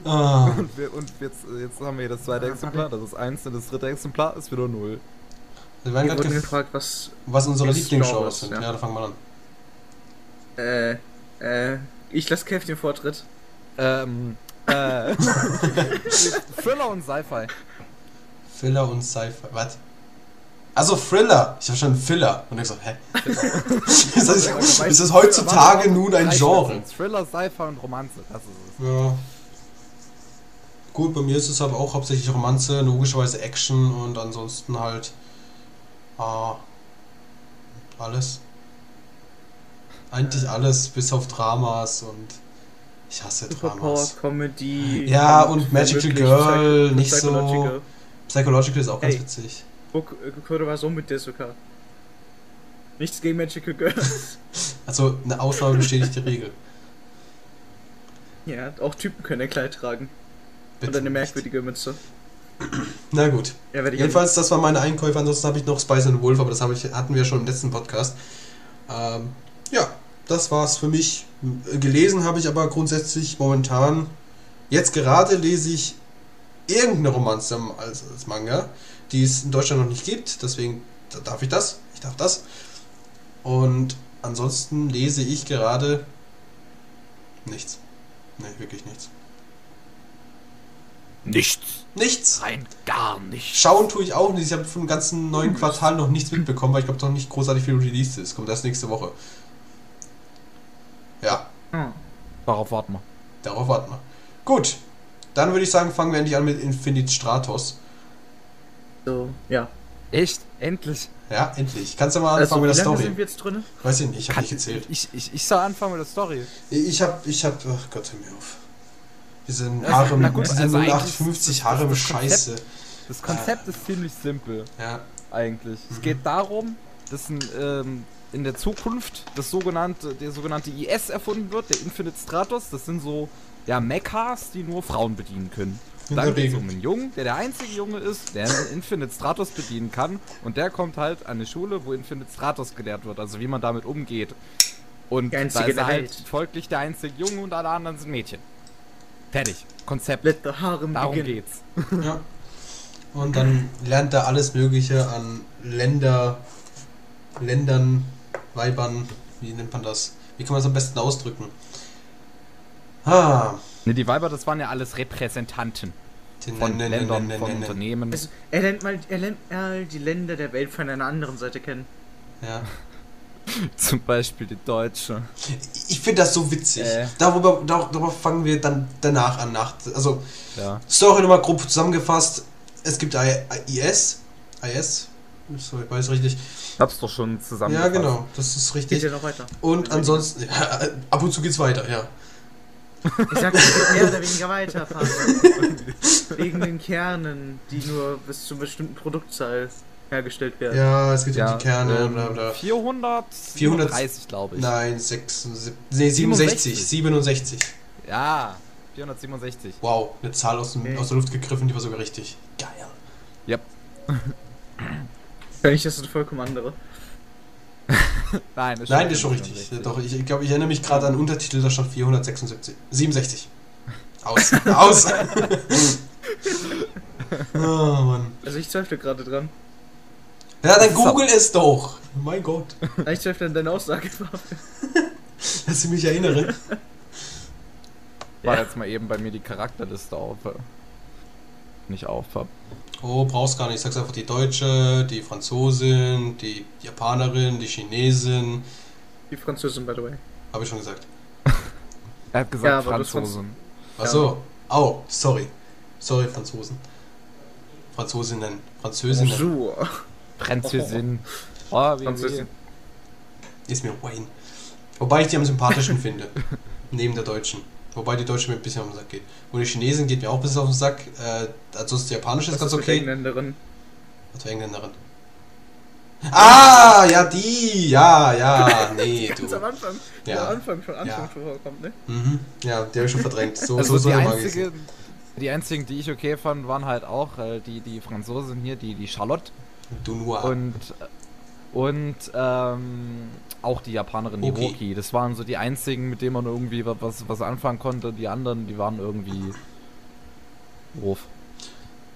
Speaker 1: ah,
Speaker 3: Und, wir, und jetzt, jetzt haben wir hier das zweite Exemplar, das ist eins und das dritte Exemplar ist wieder null.
Speaker 1: Wir werden gerade
Speaker 2: gefragt, was.
Speaker 1: was unsere Lieblingsgenres
Speaker 2: Genres,
Speaker 1: sind.
Speaker 2: ja.
Speaker 1: Ja. da fangen wir an.
Speaker 2: Äh, äh, ich lasse Kev den Vortritt.
Speaker 3: Ähm, äh, Thriller und Sci-Fi.
Speaker 1: Filler und Sci-Fi. Was? Also Thriller. Ich habe schon Filler. Und ich so, hä? ist, das, ist das heutzutage nun ein Genre?
Speaker 3: Thriller, Sci-Fi und Romanze, das ist es.
Speaker 1: Ja. Gut, bei mir ist es aber auch hauptsächlich Romanze, logischerweise Action und ansonsten halt ah, alles. Eigentlich alles, bis auf Dramas und ich hasse Dramas.
Speaker 2: Comedy.
Speaker 1: Ja, und Magical Girl, nicht so.
Speaker 2: Psychological.
Speaker 1: Ist auch ganz witzig.
Speaker 2: Code war so mit der sogar. Nichts gegen Magical Girls.
Speaker 1: Also eine Ausnahme bestätigt die Regel.
Speaker 2: ja, auch Typen können ein Kleid tragen.
Speaker 1: Bitte
Speaker 2: und eine merkwürdige Mütze.
Speaker 1: Na gut.
Speaker 2: Ja,
Speaker 1: Jedenfalls, das waren meine Einkäufe. Ansonsten habe ich noch Spice and Wolf, aber das ich, hatten wir schon im letzten Podcast. Ähm, ja, das war's für mich. Gelesen habe ich aber grundsätzlich momentan. Jetzt gerade lese ich irgendeine Romanze als, als Manga, die es in Deutschland noch nicht gibt. Deswegen darf ich das. Ich darf das. Und ansonsten lese ich gerade nichts. Nee, wirklich nichts.
Speaker 3: Nichts.
Speaker 1: Nichts.
Speaker 3: Rein gar nichts.
Speaker 1: Schauen tue ich auch nicht. Ich habe vom ganzen neuen Quartal noch nichts mitbekommen, weil ich glaube noch nicht großartig viel released ist. Kommt erst nächste Woche. Ja,
Speaker 2: Hm.
Speaker 3: Darauf warten wir.
Speaker 1: darauf warten wir. Gut, dann würde ich sagen, fangen wir endlich an mit Infinite Stratos.
Speaker 2: So, ja.
Speaker 3: Echt? Endlich?
Speaker 1: Ja, endlich. Kannst du mal
Speaker 2: Also,
Speaker 1: anfangen
Speaker 2: wie
Speaker 1: mit der Story?
Speaker 2: sind wir jetzt drin?
Speaker 1: Weiß ich nicht, ich habe nicht gezählt.
Speaker 3: Ich, ich, ich soll anfangen mit der Story.
Speaker 1: Ich habe, ich habe, ach Gott, hör mir auf.
Speaker 3: Also,
Speaker 1: Harem,
Speaker 3: na gut,
Speaker 1: sind
Speaker 3: also eigentlich
Speaker 1: 0850
Speaker 3: ist das-
Speaker 1: Harem
Speaker 3: das
Speaker 1: Scheiße.
Speaker 3: Das Konzept ist ziemlich simpel,
Speaker 1: Ja,
Speaker 3: eigentlich. Es
Speaker 1: Mhm.
Speaker 3: geht darum, dass ein, ähm, in der Zukunft das sogenannte, der sogenannte IS erfunden wird, der Infinite Stratos. Das sind so ja, Mechas, die nur Frauen bedienen können.
Speaker 1: In
Speaker 3: Dann
Speaker 1: der
Speaker 3: geht es um einen Jungen, der der einzige Junge ist, der einen Infinite Stratos bedienen kann. Und der kommt halt an eine Schule, wo Infinite Stratos gelehrt wird, also wie man damit umgeht. Und da ist er halt folglich der einzige Junge und alle anderen sind Mädchen. Fertig. Konzept.
Speaker 2: Let the Harem
Speaker 3: Darum
Speaker 2: begin.
Speaker 3: geht's.
Speaker 1: ja. Und dann lernt er alles Mögliche an Länder, Ländern, Weibern, wie nennt man das? Wie kann man das am besten ausdrücken? Ah,
Speaker 3: Ne, die Weiber, das waren ja alles Repräsentanten von
Speaker 1: ne, ne, ne,
Speaker 3: Ländern,
Speaker 1: ne,
Speaker 3: von
Speaker 1: ne, ne.
Speaker 3: Unternehmen.
Speaker 2: Also, er lernt mal, er lernt mal die Länder der Welt von einer anderen Seite kennen.
Speaker 1: Ja.
Speaker 3: Zum Beispiel die Deutsche.
Speaker 1: Ich finde das so witzig.
Speaker 3: Äh.
Speaker 1: Darüber, dar- darüber fangen wir dann danach an. Nach, also,
Speaker 3: Ja.
Speaker 1: Story nochmal grob zusammengefasst. Es gibt I- IS. IS? Ich weiß richtig.
Speaker 3: Hab's doch schon zusammen.
Speaker 1: Ja, genau. Das ist
Speaker 2: Geht
Speaker 1: richtig.
Speaker 2: ja noch weiter.
Speaker 1: Und ansonsten, ja, ab und zu geht's weiter, ja.
Speaker 2: Ich sag, es geht mehr oder weniger weiter. Wegen den Kernen, die nur bis zu einer bestimmten Produktzahl hergestellt werden.
Speaker 1: Ja, es geht
Speaker 3: Ja,
Speaker 1: um die Kerne
Speaker 3: ähm,
Speaker 1: oder, oder
Speaker 3: 437, glaube ich.
Speaker 1: Nein, 76, nee, 67, 67.
Speaker 3: Ja, 467.
Speaker 1: Wow, eine Zahl aus, dem,
Speaker 2: Okay.
Speaker 1: aus der Luft gegriffen, die war sogar richtig. Geil.
Speaker 3: Yep.
Speaker 2: Kann ich das eine vollkommen andere?
Speaker 3: Nein, das
Speaker 1: Nein,
Speaker 3: stimmt
Speaker 1: das ist schon
Speaker 3: 467.
Speaker 1: richtig. Doch, ich, ich glaube, ich erinnere mich gerade an Untertitel, da stand 476. 67. Aus. Aus. oh Mann.
Speaker 2: Also ich zweifle gerade dran.
Speaker 1: Ja, dann
Speaker 3: So.
Speaker 1: google es doch. Mein Gott.
Speaker 2: Ich zweifle an deiner Aussage.
Speaker 1: Dass ich mich erinnere.
Speaker 3: War
Speaker 2: Ja.
Speaker 3: jetzt mal eben bei mir die Charakterliste auf. äh, Nicht auf. hab.
Speaker 1: Oh, brauchst gar nicht. Ich sag's einfach die Deutsche, die Franzosin, die Japanerin, die Chinesin.
Speaker 2: Die Französin, by the way.
Speaker 1: Habe ich schon gesagt.
Speaker 3: Er hat gesagt
Speaker 2: Ja,
Speaker 3: Franzosen.
Speaker 1: Ach so. Oh, sorry. Sorry, Franzosen. Franzosinnen. Französinnen.
Speaker 2: Bonjour.
Speaker 3: Französin. Oh, wie,
Speaker 2: Französin.
Speaker 1: Ist mir Wayne. Wobei ich die am sympathischen finde. Neben der Deutschen. Wobei die Deutsche mir ein bisschen auf den Sack geht. Und die Chinesin geht mir auch ein bisschen auf den Sack. Äh, also ist die japanische ist ganz okay.
Speaker 2: Engländerin?
Speaker 1: Was für Engländerin? Ah, ja, die. Ja, ja. Nee,
Speaker 2: Ganz am
Speaker 1: du.
Speaker 2: Anfang.
Speaker 1: Ja.
Speaker 2: Am Anfang, von Anfang
Speaker 1: Ja.
Speaker 2: vorkommt, ne?
Speaker 1: Mhm. Ja, die habe ich schon verdrängt. So,
Speaker 3: Also
Speaker 1: so, so
Speaker 3: die, einzige, die einzigen, die ich okay fand, waren halt auch äh, die, die Franzosen hier, die, die Charlotte
Speaker 1: Du nur.
Speaker 3: und, und ähm, auch die Japanerin, die
Speaker 1: Okay.
Speaker 3: Roki. Das waren so die einzigen, mit denen man irgendwie wa- was, was anfangen konnte. Die anderen, die waren irgendwie Wurf.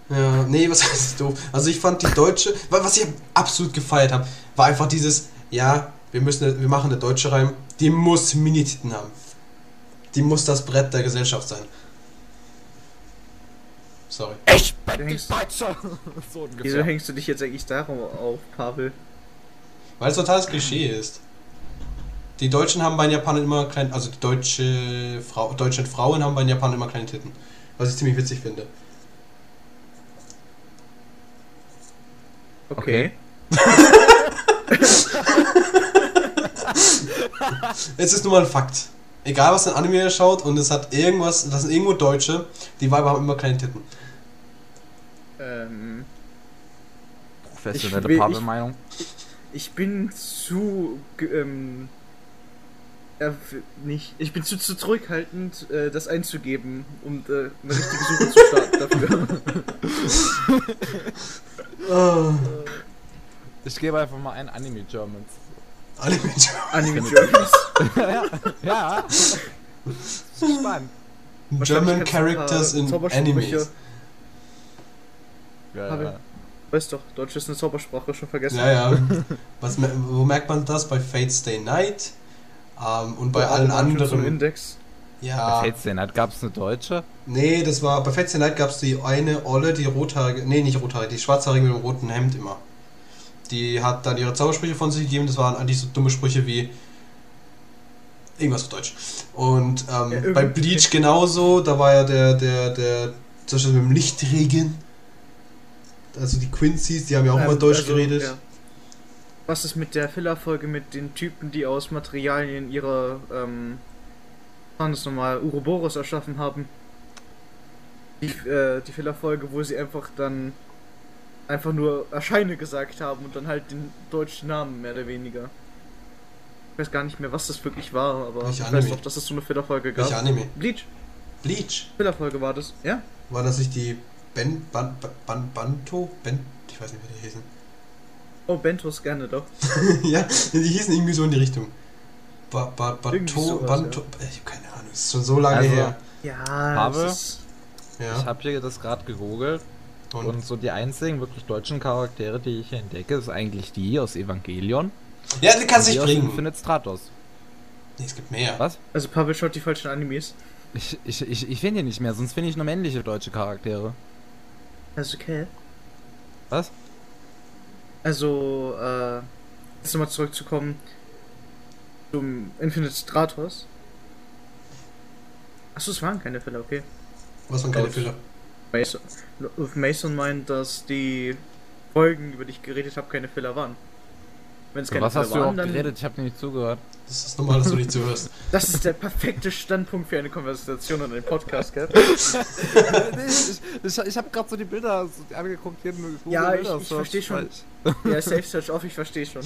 Speaker 1: Ja, nee, was heißt doof? Also ich fand die deutsche, wa- was ich absolut gefeiert habe, war einfach dieses, ja, wir müssen, wir machen eine deutsche Reim, die muss Minititen haben. Die muss das Brett der Gesellschaft sein. Sorry.
Speaker 3: Ich
Speaker 2: bin die
Speaker 3: Deutsche! so
Speaker 2: Wieso hängst du dich jetzt eigentlich darum auf, Pavel?
Speaker 1: Weil es totales Klischee ist. Die Deutschen haben bei den Japanern immer klein, also die deutsche Frau, deutschen Frauen haben bei den Japanern immer kleine Titten. Was ich ziemlich witzig finde.
Speaker 2: Okay.
Speaker 1: Es ist nun mal ein Fakt. Egal was ein Anime ihr schaut und es hat irgendwas, das sind irgendwo Deutsche, die Weiber haben immer kleine Titten.
Speaker 2: Ähm,
Speaker 3: Professionelle
Speaker 2: Ich
Speaker 3: Pavel-Meinung.
Speaker 2: ich bin zu, ge- ähm, äh, nicht, ich bin zu, zu zurückhaltend, äh, das einzugeben, um äh, eine richtige Suche zu starten dafür.
Speaker 1: Oh.
Speaker 3: Ich gebe einfach mal ein Anime Germans.
Speaker 1: Anime
Speaker 2: Anime Germans.
Speaker 3: ja, ja. Spannend.
Speaker 1: German Characters in Animes.
Speaker 3: Ja, ja.
Speaker 2: Weißt doch, Deutsch ist eine Zaubersprache, schon vergessen.
Speaker 1: Ja, ja. Was, wo merkt man das? Bei Fate Stay Night ähm, und bei
Speaker 2: Oder
Speaker 1: allen anderen.
Speaker 2: Index.
Speaker 1: Ja.
Speaker 3: Bei Fates Day Night gab es eine deutsche.
Speaker 1: Nee, das war. Bei Fate Stay Night gab es die eine Olle, die rothaarige. Nee, nicht rothaarige, die schwarzhaarige mit dem roten Hemd immer. Die hat dann ihre Zaubersprüche von sich gegeben. Das waren eigentlich so dumme Sprüche wie. Irgendwas auf Deutsch. Und ähm,
Speaker 2: Ja,
Speaker 1: bei. Bleach genauso, da war ja der, der, der, zum Beispiel mit dem Lichtregen. Also die Quincy's, die haben ja auch
Speaker 2: Ähm,
Speaker 1: immer Deutsch
Speaker 2: also,
Speaker 1: geredet.
Speaker 2: ja. Was ist mit der Filler-Folge mit den Typen, die aus Materialien ihre, ähm, was war das nochmal, Uroboros erschaffen haben? Die, äh, die Filler-Folge, wo sie einfach dann einfach nur Erscheine gesagt haben und dann halt den deutschen Namen mehr oder weniger. Ich weiß gar nicht mehr, was das wirklich war, aber ich weiß doch, dass es so eine Filler-Folge gab.
Speaker 1: Welche Anime?
Speaker 2: Bleach.
Speaker 1: Bleach.
Speaker 2: Filler-Folge war das, ja?
Speaker 1: War das nicht die Ben, Ban, Ban, Banto? Ben, ich weiß nicht, wie die hießen.
Speaker 2: Oh, Bentos gerne doch.
Speaker 1: ja, die hießen irgendwie so in die Richtung. Ba, ba,
Speaker 2: Irgendwie
Speaker 1: Bato,
Speaker 2: sowas,
Speaker 1: Banto, ich hab keine Ahnung, das ist schon so lange
Speaker 3: Also,
Speaker 1: her.
Speaker 2: Ja, ist,
Speaker 1: Ja.
Speaker 3: Ich habe hier das gerade gegoogelt
Speaker 1: und,
Speaker 3: und so die einzigen wirklich deutschen Charaktere, die ich hier entdecke, ist eigentlich die aus Evangelion.
Speaker 1: ja, die kannst du nicht bringen.
Speaker 3: Infinite Stratos.
Speaker 1: Nee, es gibt mehr.
Speaker 3: Was?
Speaker 2: also Pavel schaut die falschen Animes.
Speaker 3: Ich, ich, ich, ich finde die nicht mehr, sonst finde ich nur männliche deutsche Charaktere.
Speaker 2: Also okay.
Speaker 3: Was?
Speaker 2: Also, äh, jetzt nochmal zurückzukommen zum Infinite Stratos. Achso, es waren keine Fälle, okay.
Speaker 1: Was waren keine
Speaker 2: Deutsch.
Speaker 1: Fehler?
Speaker 2: Mason, Mason meint, dass die Folgen, über die ich geredet habe, keine Filler waren. Wenn es keine
Speaker 3: Was hast du
Speaker 2: waren,
Speaker 3: auch
Speaker 2: dann.
Speaker 3: geredet? Ich habe nicht zugehört.
Speaker 1: Das ist normal, dass du nicht zuhörst.
Speaker 2: Das ist der perfekte Standpunkt für eine Konversation und einen Podcast, gell?
Speaker 3: ich ich, ich habe gerade so die Bilder so angeguckt. Hier
Speaker 2: Ja, ich-
Speaker 3: Bilder
Speaker 2: ich
Speaker 3: Search,
Speaker 2: versteh schon. Ja, Safe Search off, ich verstehe schon.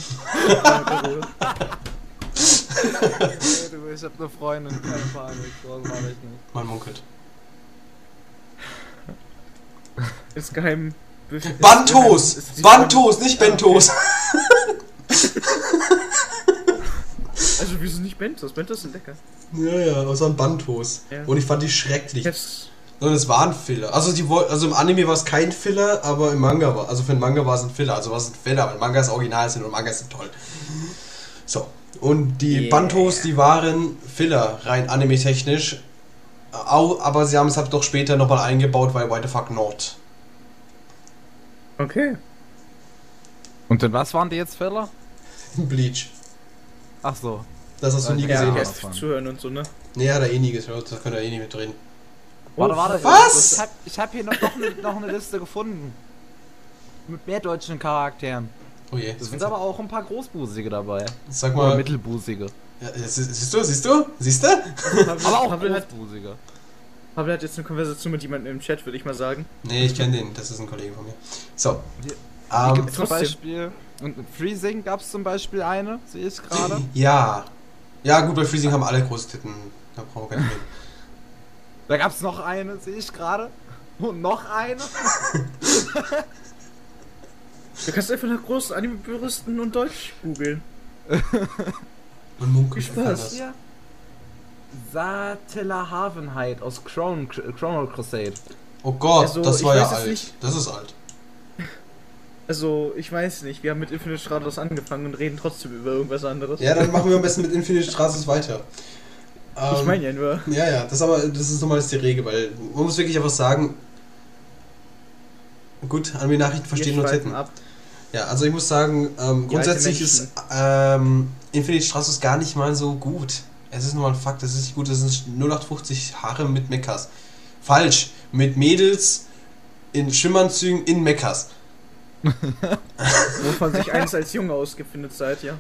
Speaker 3: Du, ich habe eine Freundin, keine Panik. So mache ich nicht.
Speaker 1: Man munkelt.
Speaker 2: ist geheim.
Speaker 1: Bantos! Bantos, nicht Bentos!
Speaker 2: Also, wieso nicht Bentos? Bentos sind lecker.
Speaker 1: Ja, ja, das waren Bantos.
Speaker 2: Ja.
Speaker 1: Und ich fand die schrecklich.
Speaker 2: Jetzt,
Speaker 1: Und es waren Filler. Also, die, also im Anime war es kein Filler, aber im Manga war Also für den Manga war es ein Filler. Also war es ein Filler, weil Manga ist original sind und Manga sind toll. So. Und die
Speaker 2: Yeah.
Speaker 1: Bantos, die waren Filler, rein anime-technisch. Aber sie haben es halt doch später nochmal eingebaut, weil Why the fuck not?
Speaker 2: okay.
Speaker 3: Und in was waren die jetzt Fehler?
Speaker 1: Bleach.
Speaker 3: Ach so.
Speaker 1: Das hast du nie
Speaker 3: Ja,
Speaker 1: gesehen.
Speaker 3: ja.
Speaker 2: Zuhören und so, ne?
Speaker 1: Nee, hat er eh nie gehört. Da könnt ihr eh nicht mitreden.
Speaker 3: Warte,
Speaker 2: Oh,
Speaker 3: warte.
Speaker 1: was?
Speaker 3: Ich hab, ich hab hier noch, noch, eine, noch eine Liste gefunden. Mit mehr deutschen Charakteren.
Speaker 1: Oh je.
Speaker 3: Es sind aber auch ein paar Großbusige dabei.
Speaker 1: Sag
Speaker 3: Oder
Speaker 1: mal.
Speaker 3: Mittelbusige.
Speaker 1: Ja, ja, sie- siehst du, siehst du? Siehst du?
Speaker 3: Aber auch
Speaker 2: Pavel hat,
Speaker 3: Großbusige.
Speaker 2: Pavel hat jetzt eine Konversation mit jemandem im Chat, würde ich mal sagen.
Speaker 1: Nee, ich kenne den. Das ist ein Kollege von mir. So.
Speaker 3: Hier-
Speaker 1: Ähm,
Speaker 3: Zum. Beispiel. Und Freezing gab es zum Beispiel eine, sehe ich gerade.
Speaker 1: ja. Ja, gut, bei Freezing haben alle große Titten. Da brauchen wir reden.
Speaker 3: Da gab es noch eine, sehe ich gerade. Und noch eine.
Speaker 2: Du kannst einfach nach großen Anime-Puristen und Deutsch googeln.
Speaker 1: Und Munkel.
Speaker 2: Spaß.
Speaker 1: Das.
Speaker 3: Hier. Satella Havenheit aus Chrono, Chrono Crusade.
Speaker 1: Oh Gott,
Speaker 2: Also,
Speaker 1: das war ja alt.
Speaker 2: nicht-
Speaker 1: Das ist alt.
Speaker 2: Also, ich weiß nicht, wir haben mit Infinite Stratos angefangen und reden trotzdem über irgendwas anderes.
Speaker 1: Ja, dann machen wir am besten mit Infinite Straßes weiter.
Speaker 2: ich
Speaker 1: Ähm,
Speaker 2: meine ja nur.
Speaker 1: Ja, ja, das ist aber das ist normalerweise die Regel, weil man muss wirklich einfach sagen. Gut, Anime-Nachrichten verstehen
Speaker 2: wir
Speaker 1: nur
Speaker 2: schweifen
Speaker 1: Titten.
Speaker 2: ab.
Speaker 1: Ja, also ich muss sagen, ähm,
Speaker 2: Die
Speaker 1: grundsätzlich ist ähm, Infinite Straße gar nicht mal so gut. Es ist nur mal ein Fakt, es ist nicht gut, es ist 0850 Haare mit Mechas. Falsch, mit Mädels in Schimmanzügen in Mechas.
Speaker 2: Wovon sich eins als Junge ausgefindet seid, ja.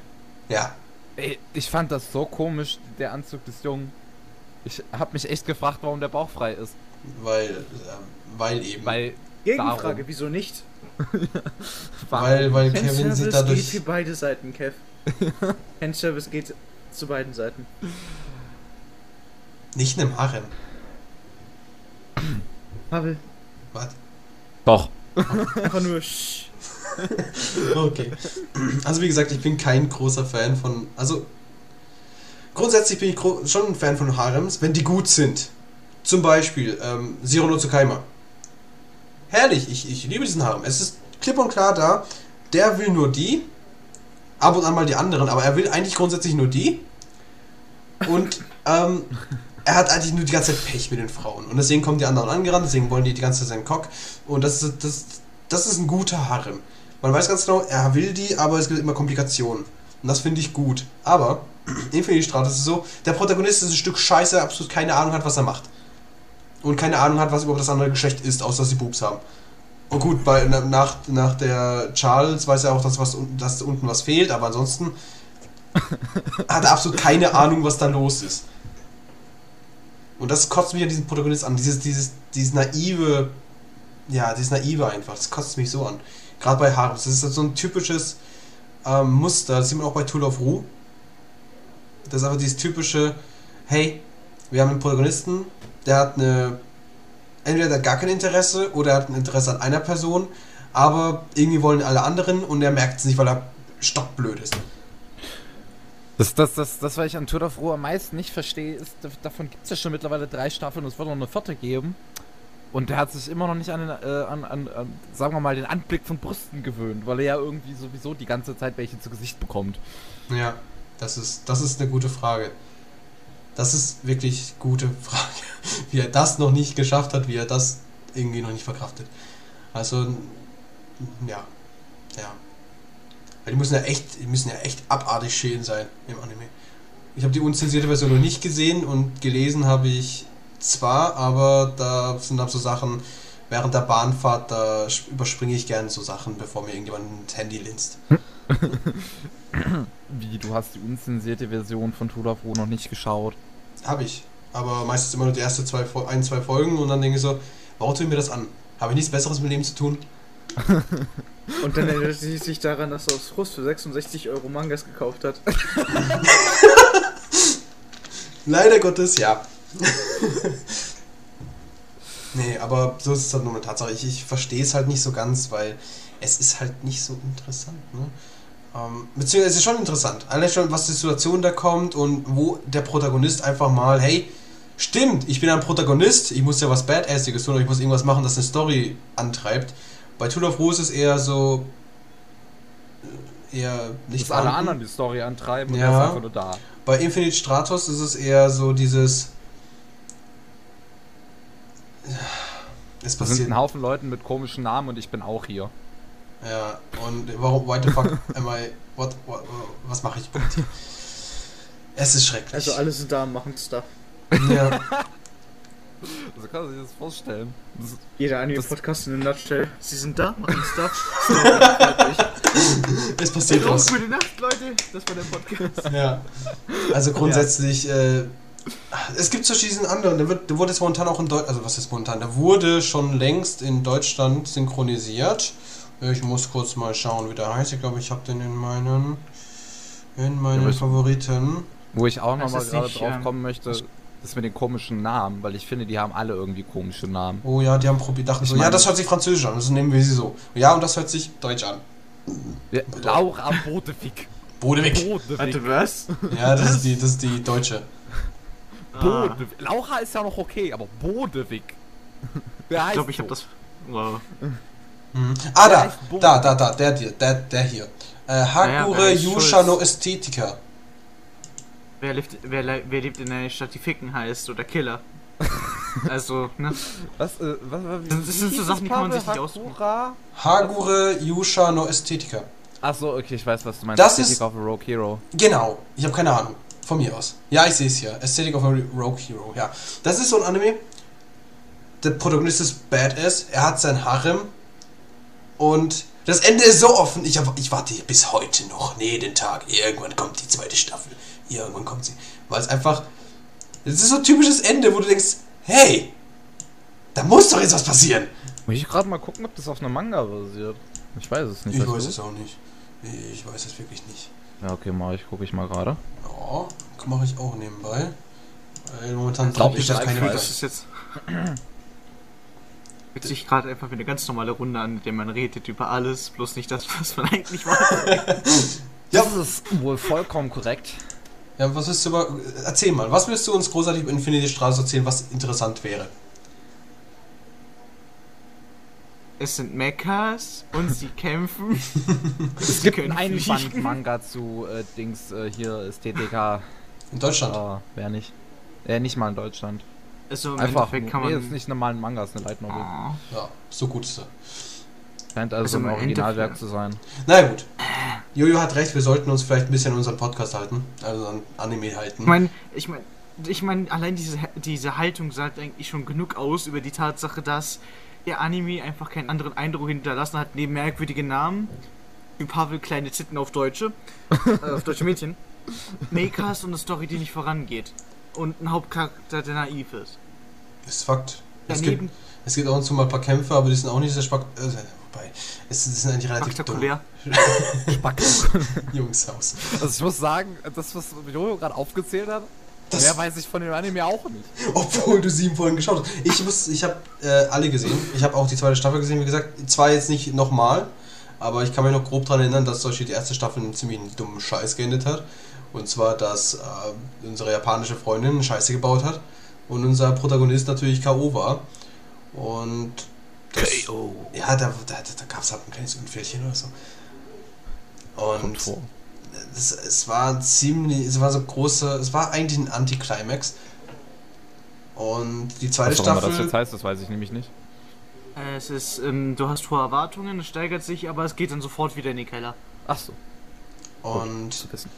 Speaker 1: Ja,
Speaker 3: Ey, ich fand das so komisch, der Anzug des Jungen. Ich hab mich echt gefragt, warum der Bauch frei ist.
Speaker 1: weil, ähm, weil eben.
Speaker 3: Weil,
Speaker 2: Gegenfrage,
Speaker 3: Darum.
Speaker 2: wieso nicht?
Speaker 1: weil, weil Kevin sich
Speaker 2: Fanservice geht
Speaker 1: dadurch.
Speaker 2: für beide Seiten, Kev. Fanservice geht zu beiden Seiten.
Speaker 1: Nicht in einem Harem.
Speaker 2: Pavel,
Speaker 1: Was?
Speaker 3: Doch.
Speaker 2: Einfach nur sch.
Speaker 1: Okay. Also wie gesagt, ich bin kein großer Fan von. Also grundsätzlich bin ich schon ein Fan von Harems, wenn die gut sind. Zum Beispiel ähm, Zero no Tsukaima. Herrlich, ich, ich liebe diesen Harem. Es ist klipp und klar da, der will nur die, ab und an mal die anderen, aber er will eigentlich grundsätzlich nur die. Und ähm, er hat eigentlich nur die ganze Zeit Pech mit den Frauen. Und deswegen kommen die anderen angerannt, deswegen wollen die die ganze Zeit seinen Cock. Und das ist, das, das ist ein guter Harem. Man weiß ganz genau, er will die, aber es gibt immer Komplikationen. Und das finde ich gut. Aber Infinity Stratos ist so, der Protagonist ist ein Stück Scheiße, der absolut keine Ahnung hat, was er macht. Und keine Ahnung hat, was überhaupt das andere Geschlecht ist, außer dass sie Boobs haben. Und gut, bei, na- nach, nach der Charles weiß er auch, dass, was, dass unten was fehlt, aber ansonsten hat er absolut keine Ahnung, was da los ist. Und das kotzt mich an diesen Protagonist an. Dieses, dieses, dieses naive, ja, dieses naive einfach. Das kotzt mich so an. Gerade bei Harems. Das ist so ein typisches ähm, Muster. Das sieht man auch bei Tool of Ru. Das ist einfach dieses typische, hey, wir haben einen Protagonisten, der hat eine, entweder der hat gar kein Interesse oder er hat ein Interesse an einer Person, aber irgendwie wollen alle anderen und er merkt es nicht, weil er stockblöd ist.
Speaker 3: Das, das, das, das, was ich an Tour of Ruhe am meisten nicht verstehe, ist, da- davon gibt es ja schon mittlerweile drei Staffeln und es wird noch eine vierte geben. Und der hat sich immer noch nicht an, den, äh, an, an, an, sagen wir mal, den Anblick von Brüsten gewöhnt, weil er ja irgendwie sowieso die ganze Zeit welche zu Gesicht bekommt.
Speaker 1: Ja, das ist, das ist eine gute Frage. Das ist wirklich gute Frage. Wie er das noch nicht geschafft hat, wie er das irgendwie noch nicht verkraftet. Also, ja. Ja. Die müssen ja echt, die müssen ja echt abartig schön sein im Anime. Ich habe die unzensierte Version noch nicht gesehen und gelesen habe ich zwar, aber da sind dann so Sachen, während der Bahnfahrt, da überspringe ich gerne so Sachen, bevor mir irgendjemand ein Handy linst.
Speaker 3: Wie, du hast die unzensierte Version von Ruhe noch nicht geschaut.
Speaker 1: Habe ich. Aber meistens immer nur die ersten zwei, ein, zwei Folgen und dann denke ich so, warum tue ich mir das an? Habe ich nichts Besseres mit dem zu tun?
Speaker 2: Und dann erinnert sie sich daran, dass er aus Frust für 66 Euro Mangas gekauft hat.
Speaker 1: Leider Gottes, ja. nee, aber so ist es halt nur eine Tatsache. Ich, ich verstehe es halt nicht so ganz, weil es ist halt nicht so interessant. Ne? Ähm, beziehungsweise es ist schon interessant. Allein schon, was die Situation da kommt und wo der Protagonist einfach mal, hey, stimmt, ich bin ein Protagonist, ich muss ja was Badassiges tun ich muss irgendwas machen, das eine Story antreibt. Bei Tool of Rose ist eher so. äh, eher nicht
Speaker 3: Dass alle anderen die Story antreiben und
Speaker 1: Ja.
Speaker 3: er ist einfach nur da.
Speaker 1: Bei Infinite Stratos ist es eher so dieses. Es
Speaker 3: Da sind
Speaker 1: passiert.
Speaker 3: ein Haufen Leuten mit komischen Namen und ich bin auch hier.
Speaker 1: Ja, und warum, why the fuck am I. What, what, was mache ich? Es ist schrecklich.
Speaker 2: Also alle sind da und machen Stuff.
Speaker 1: Ja,
Speaker 3: Also kann man sich das vorstellen. Das
Speaker 2: Jeder Anime-Podcast in a nutshell. Sie sind da, machen Stuff. Fertig.
Speaker 1: Es passiert was.
Speaker 2: Gute Nacht, Leute. Das war der Podcast.
Speaker 1: Ja. Also grundsätzlich, äh, es gibt so diesen anderen, der, wird, der wurde jetzt momentan auch in Deutschland, also was ist momentan, der wurde schon längst in Deutschland synchronisiert. Ich muss kurz mal schauen, wie der heißt. Ich glaube, ich habe den in meinen, in meinen Favoriten.
Speaker 3: Wo ich auch
Speaker 2: Das
Speaker 3: nochmal gerade
Speaker 2: nicht,
Speaker 3: drauf
Speaker 2: ähm,
Speaker 3: kommen möchte, ist mit den komischen Namen, weil ich finde, die haben alle irgendwie komische Namen.
Speaker 1: Oh ja, die haben probiert, dachten
Speaker 3: Ich
Speaker 1: so, ja,
Speaker 3: meine-
Speaker 1: das hört sich französisch an, also nehmen wir sie so. Ja, und das hört sich deutsch an.
Speaker 3: Ja, Laura Bodewig.
Speaker 1: Bodewig.
Speaker 3: Bodewig.
Speaker 2: Warte, was?
Speaker 1: Ja, das ist die, das ist die deutsche.
Speaker 2: Ah,
Speaker 3: Bodewig. Laura ist ja noch okay, aber Bodewig. Wer
Speaker 2: ich glaube, ich habe das. Wow.
Speaker 1: Mhm. Ah, da,
Speaker 3: heißt
Speaker 1: da, da, da, der, hier, der, der hier. Äh,
Speaker 2: ja,
Speaker 1: Hagure
Speaker 2: wer ist
Speaker 1: Yushano
Speaker 2: Schulz? Wer lebt, wer, wer lebt in einer Stadt, die Ficken heißt oder Killer? also, ne?
Speaker 3: Was, äh, was, was,
Speaker 2: Das- das sind so Sachen, die kann man sich nicht aussuchen.
Speaker 1: Hagure Yushano Ästhetika.
Speaker 3: Achso, okay, ich weiß, was du meinst.
Speaker 1: Das
Speaker 3: Aesthetic
Speaker 1: ist-
Speaker 3: of a Rogue Hero.
Speaker 1: Genau, ich habe keine Ahnung. Von mir aus. Ja, ich sehe es hier. Aesthetic of a Rogue Hero, ja. Das ist so ein Anime. Der Protagonist ist badass. Er hat sein Harem. Und das Ende ist so offen. Ich, hab, ich warte bis heute noch. jeden Tag. Irgendwann kommt die zweite Staffel. Irgendwann kommt sie. Weil es einfach. Es ist so ein typisches Ende, wo du denkst: Hey, da muss doch jetzt was passieren.
Speaker 3: Muss ich gerade mal gucken, ob das auf einem Manga basiert. Ich weiß es nicht.
Speaker 1: Ich weiß
Speaker 3: du?
Speaker 1: es auch nicht. Ich weiß es wirklich nicht.
Speaker 3: Ja, okay, mach ich, gucke ich mal gerade.
Speaker 1: Ja, mache ich auch nebenbei. Weil momentan
Speaker 3: glaub,
Speaker 1: traue ich
Speaker 3: ich
Speaker 1: das keine.
Speaker 2: Das ist jetzt. Fühlt sich gerade einfach wie eine ganz normale Runde an, in der man redet über alles, bloß nicht das, was man eigentlich weiß.
Speaker 1: Ja.
Speaker 3: Das ist wohl vollkommen korrekt.
Speaker 1: Ja, was willst du über. Erzähl mal, was willst du uns großartig über Infinity Straße erzählen, was interessant wäre?
Speaker 2: Es sind Mechas und sie kämpfen.
Speaker 3: Es gibt einen Einband-Manga zu äh, Dings äh, hier, Ästhetika.
Speaker 1: In Deutschland.
Speaker 3: Oh, wer nicht? Äh, nicht mal in Deutschland.
Speaker 2: Also im
Speaker 3: Einfach,
Speaker 2: Endeffekt kann
Speaker 3: nee,
Speaker 2: man.
Speaker 3: ist nicht normal ein Manga, ist eine Light Novel.
Speaker 2: Oh.
Speaker 1: Ja, so gut ist er.
Speaker 3: Scheint also,
Speaker 2: Also
Speaker 3: ein
Speaker 2: im
Speaker 3: Originalwerk
Speaker 2: Endeffekt-
Speaker 3: zu sein.
Speaker 1: Na gut. Jojo hat recht, wir sollten uns vielleicht ein bisschen an unseren Podcast halten. Also an Anime halten.
Speaker 2: Ich meine, ich meine, ich meine, allein diese, diese Haltung sagt eigentlich schon genug aus über die Tatsache, dass der Anime einfach keinen anderen Eindruck hinterlassen hat, neben merkwürdigen Namen, wie Pavel kleine Zitten auf Deutsche, äh, auf deutsche Mädchen, Mechas und eine Story, die nicht vorangeht. Und ein Hauptcharakter, der naiv ist.
Speaker 1: ist Fakt. Es gibt, es gibt auch und zu mal ein paar Kämpfe, aber die sind auch nicht sehr spak äh, wobei, es, sind eigentlich relativ
Speaker 2: spektakulär.
Speaker 1: dumm. Jungshaus.
Speaker 3: Also ich muss sagen, das, was Jojo gerade aufgezählt hat,
Speaker 1: Das-
Speaker 3: mehr weiß ich von dem Anime auch nicht.
Speaker 1: Obwohl du sieben Folgen geschaut hast. Ich muss, ich habe äh, alle gesehen. Ich habe auch die zweite Staffel gesehen, wie gesagt. Zwar jetzt nicht nochmal, aber ich kann mich noch grob daran erinnern, dass Beispiel die erste Staffel einen ziemlich dummen Scheiß geendet hat. Und zwar, dass äh, unsere japanische Freundin eine Scheiße gebaut hat und unser Protagonist natürlich K.O. war. Und. Das, Ja, da, da, da gab es halt ein kleines Unfällchen oder so. Und
Speaker 3: Kommt vor.
Speaker 1: es, es war ziemlich, es war so große, es war eigentlich ein Anticlimax. Und die zweite
Speaker 3: Was
Speaker 1: Staffel.
Speaker 3: das jetzt heißt, das weiß ich nämlich nicht.
Speaker 2: Äh, Es ist, ähm, du hast hohe Erwartungen, es steigert sich, aber es geht dann sofort wieder in die Keller.
Speaker 3: Ach so,
Speaker 1: und,
Speaker 3: zu wissen.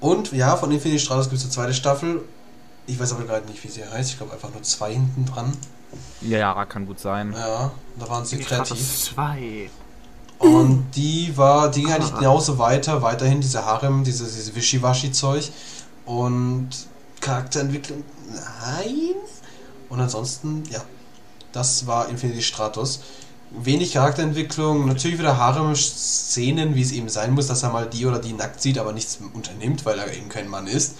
Speaker 1: und ja, von Infinity Stratos gibt es eine zweite Staffel. Ich weiß aber gerade nicht, wie sie heißt. Ich glaube einfach nur zwei hinten dran.
Speaker 3: Ja, ja, kann gut sein.
Speaker 1: Ja, da waren sie kreativ.
Speaker 2: Stratos 2.
Speaker 1: Und die war, die ging eigentlich
Speaker 2: Ah.
Speaker 1: genauso weiter, weiterhin diese Harem, diese, diese Wischiwaschi-Zeug. Und Charakterentwicklung, nein. Und ansonsten, ja, das war Infinity Stratos. Wenig Charakterentwicklung, natürlich wieder Harem-Szenen, wie es eben sein muss, dass er mal die oder die nackt sieht, aber nichts unternimmt, weil er eben kein Mann ist.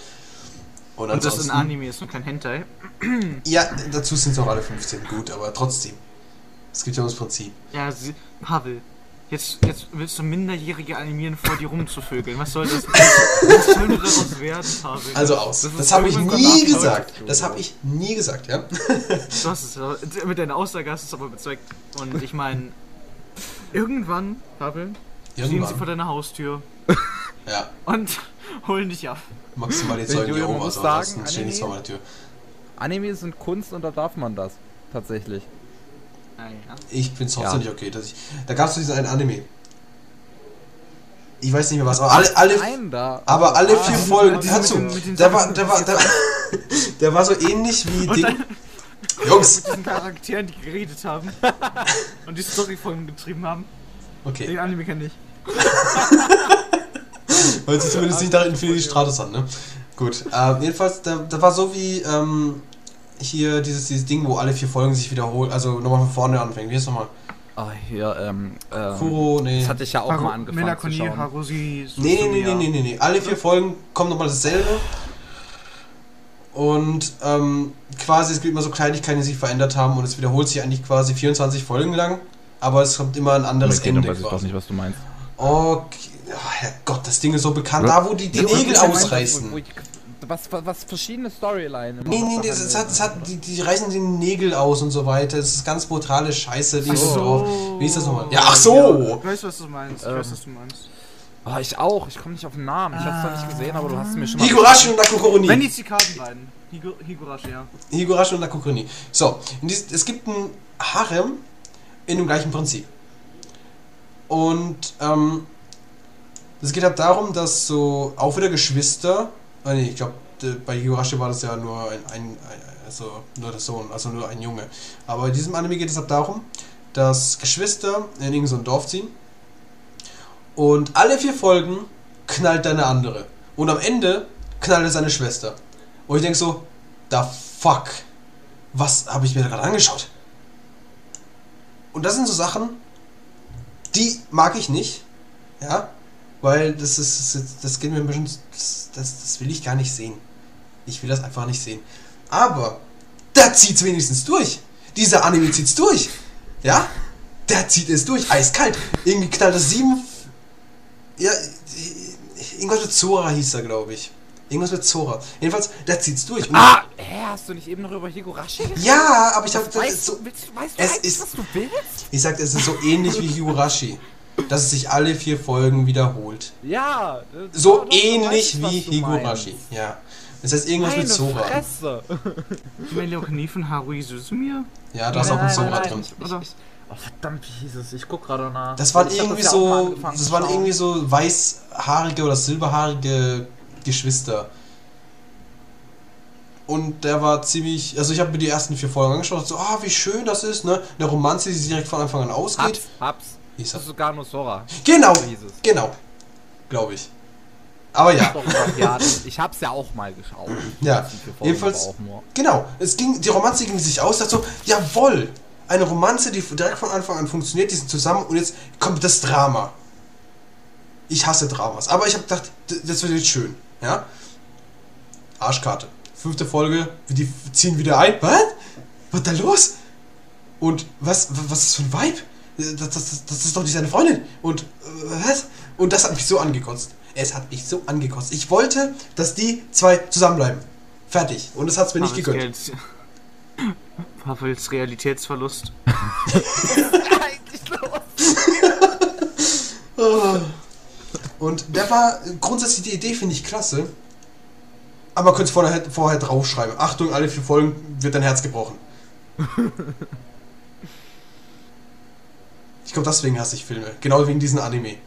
Speaker 1: Und,
Speaker 2: Und das
Speaker 1: ansonsten,
Speaker 2: ein Anime ist und kein Hentai.
Speaker 1: ja, dazu sind es auch alle 15 gut, aber trotzdem. Es gibt ja das Prinzip.
Speaker 2: Ja, sie, Pavel. Jetzt, jetzt willst du Minderjährige animieren, vor dir rumzuvögeln. Was soll das? Was soll daraus werden, Pavel?
Speaker 1: Also aus.
Speaker 3: Das
Speaker 1: Das, habe ich nie gesagt. Das habe ich nie gesagt, ja.
Speaker 2: Du hast es, mit deiner Aussage hast du es aber bezeugt. Und ich meine, irgendwann, Pavel, stehen sie vor deiner Haustür
Speaker 1: Ja,
Speaker 2: und holen dich ab.
Speaker 1: maximal die Zeugen
Speaker 3: muss
Speaker 1: aber
Speaker 3: sagen,
Speaker 1: ansonsten stehen nichts vor meiner Tür.
Speaker 3: Anime sind Kunst und da darf man das. Tatsächlich.
Speaker 2: Naja.
Speaker 1: Ich finde es trotzdem
Speaker 3: Ja.
Speaker 1: nicht okay. Dass ich, da gab es diesen einen Anime. Ich weiß nicht mehr was, aber alle, alle,
Speaker 3: Nein, da.
Speaker 1: aber alle
Speaker 3: Ah,
Speaker 1: vier Folgen,
Speaker 2: mit den
Speaker 1: der war, der war, der, der war so ähnlich wie Ding. Jungs!
Speaker 2: Mit diesen Charakteren, die geredet haben und die Story von getrieben haben.
Speaker 1: Okay.
Speaker 2: Den Anime kenne ich.
Speaker 1: Hört sich zumindest nicht nach Infinity Stratos an, ne? Gut, äh, jedenfalls, da, da war so wie ähm, hier dieses, dieses Ding, wo alle vier Folgen sich wiederholen, also nochmal von vorne anfängt. Wie ist nochmal?
Speaker 3: Ah, hier, ähm, ähm,
Speaker 1: Kuro, nee.
Speaker 3: Das hatte ich ja auch
Speaker 2: Haru-
Speaker 3: mal angefangen zu schauen.
Speaker 2: Harusi,
Speaker 1: Nee, nee, nee, nee, nee, nee. Alle vier Folgen kommt nochmal dasselbe. Und ähm, quasi, es gibt immer so Kleinigkeiten, die sich verändert haben und es wiederholt sich eigentlich quasi 24 Folgen lang. Aber es kommt immer ein anderes Ende
Speaker 3: weiß ich doch
Speaker 1: quasi.
Speaker 3: nicht, was du meinst.
Speaker 1: Okay. Ach, Herrgott, das Ding ist so bekannt. Da, wo die
Speaker 3: ich meinte,
Speaker 1: ausreißen.
Speaker 3: wo ich- Was, was, was verschiedene Storyline.
Speaker 1: Nee, nee, das, das hat, das hat, die, die reißen die Nägel aus und so weiter. Das ist ganz brutale Scheiße. Die
Speaker 2: so.
Speaker 1: drauf. Wie ist das nochmal? Ja, ach so!
Speaker 2: Ich weiß, was du meinst. Ich
Speaker 3: Ähm.
Speaker 2: weiß, was du meinst.
Speaker 3: Oh, ich auch. Ich komme nicht auf den Namen. Ich hab's zwar nicht gesehen, aber du hast es mir schon mal.
Speaker 1: Higurashi und Nakokoroni.
Speaker 2: Wenn die Zikaden beiden. Higu Higurashi, ja.
Speaker 1: Higurashi und Nakokoroni. So, es gibt ein Harem in dem gleichen Prinzip. Und ähm, es geht halt darum, dass so auch wieder Geschwister, ah nee, ich glaube, bei Higurashi war das ja nur ein, ein, ein also nur der Sohn, also nur ein Junge. Aber in diesem Anime geht es halt darum, dass Geschwister in irgendein Dorf ziehen und alle vier Folgen knallt eine andere. Und am Ende knallt er seine Schwester. Und ich denke so, da fuck, was habe ich mir da gerade angeschaut? Und das sind so Sachen, die mag ich nicht, ja, weil das ist, das, das geht mir ein bisschen, das, das, das will ich gar nicht sehen. Ich will das einfach nicht sehen. Aber da zieht's wenigstens durch. Dieser Anime zieht's durch, ja, der zieht es durch, eiskalt. Irgendwie knallt das sieben, ja, irgendwas mit Zora hieß er, glaube ich. Irgendwas mit Zora. Jedenfalls, der zieht's durch. Und
Speaker 3: Ah! Hä, hast du nicht eben noch über Higurashi gesprochen?
Speaker 1: ja, aber ich habe
Speaker 3: Weißt,
Speaker 1: so,
Speaker 3: willst, du- weißt du
Speaker 1: es ist-
Speaker 3: was du willst?
Speaker 1: ich sag, es ist so ähnlich wie Higurashi, dass es sich alle vier Folgen wiederholt.
Speaker 3: Ja. das-
Speaker 1: So ähnlich
Speaker 3: weiß ich,
Speaker 1: wie Higurashi.
Speaker 3: meinst.
Speaker 1: Ja. Das heißt irgendwas
Speaker 3: Meine
Speaker 1: mit Zora.
Speaker 3: Fresse.
Speaker 2: Die Melancholie von Harui Suzumiya?
Speaker 1: Ja, da ist auch ein Zora
Speaker 3: nein,
Speaker 1: drin.
Speaker 3: Ich, ich, ich, oh, verdammt, wie hieß es? Ich guck gerade nach.
Speaker 1: Das waren
Speaker 3: Ich
Speaker 1: irgendwie
Speaker 3: ja auch mal
Speaker 1: so, das waren irgendwie so weißhaarige oder silberhaarige Geschwister. Und der war ziemlich, also ich habe mir die ersten vier Folgen angeschaut, so, ah, wie schön das ist, ne? Eine Romanze, die direkt von Anfang an ausgeht.
Speaker 3: Hab's, hab's.
Speaker 1: Hieß
Speaker 3: Das
Speaker 1: er.
Speaker 3: ist sogar nur Sora.
Speaker 1: Genau,
Speaker 3: So
Speaker 1: genau. Glaube ich. Aber ja,
Speaker 3: ich hab's ja auch mal geschaut.
Speaker 1: Ja, jedenfalls- genau. Es ging, die Romanze ging sich aus, dachte so, jawoll, eine Romanze, die direkt von Anfang an funktioniert, die sind zusammen und jetzt kommt das Drama. Ich hasse Dramas, aber ich habe gedacht, das wird jetzt schön, ja? Arschkarte. Fünfte Folge, die ziehen wieder ein. Was? Was ist da los? Und was, was ist das für ein Vibe? Das, das, das ist doch nicht seine Freundin. Und äh, was? Und das hat mich so angekotzt. Es hat mich so angekotzt. Ich wollte, dass die zwei zusammenbleiben. Fertig. Und das hat es mir nicht gegönnt.
Speaker 2: Pavels Real- Pavels Realitätsverlust.
Speaker 3: Eigentlich los.
Speaker 1: Und der war grundsätzlich die Idee, finde ich klasse. Aber man könnte es vorher, vorher draufschreiben. Achtung, alle vier Folgen wird dein Herz gebrochen. ich glaube, deswegen hasse ich Filme. Genau wegen diesen Anime.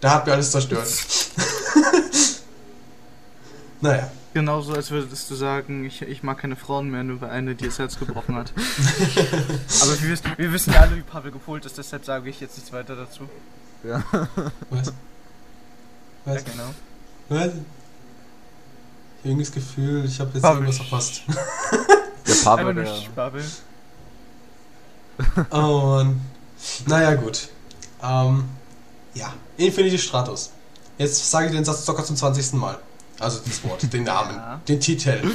Speaker 1: Da hat mir alles zerstört. naja.
Speaker 2: Genauso, als würdest du sagen, ich, ich mag keine Frauen mehr, nur weil eine dir das Herz gebrochen hat. Aber wir, wissen- wir wissen ja alle, wie Pavel gepolt ist, deshalb sage ich jetzt nichts weiter dazu.
Speaker 3: Ja.
Speaker 1: Was?
Speaker 2: Ja,
Speaker 1: Was?
Speaker 2: genau.
Speaker 1: Was? Ich habe Gefühl, ich habe jetzt
Speaker 2: Pavel.
Speaker 1: irgendwas verpasst.
Speaker 3: Der Pavel,
Speaker 2: nur
Speaker 3: der,
Speaker 2: Pavel.
Speaker 1: Oh Mann. Naja, gut. Ähm, ja. Infinity Stratos. Jetzt sage ich den Satz locker zum 20. Mal. Also das Wort, den Namen,
Speaker 2: Ja.
Speaker 1: den Titel.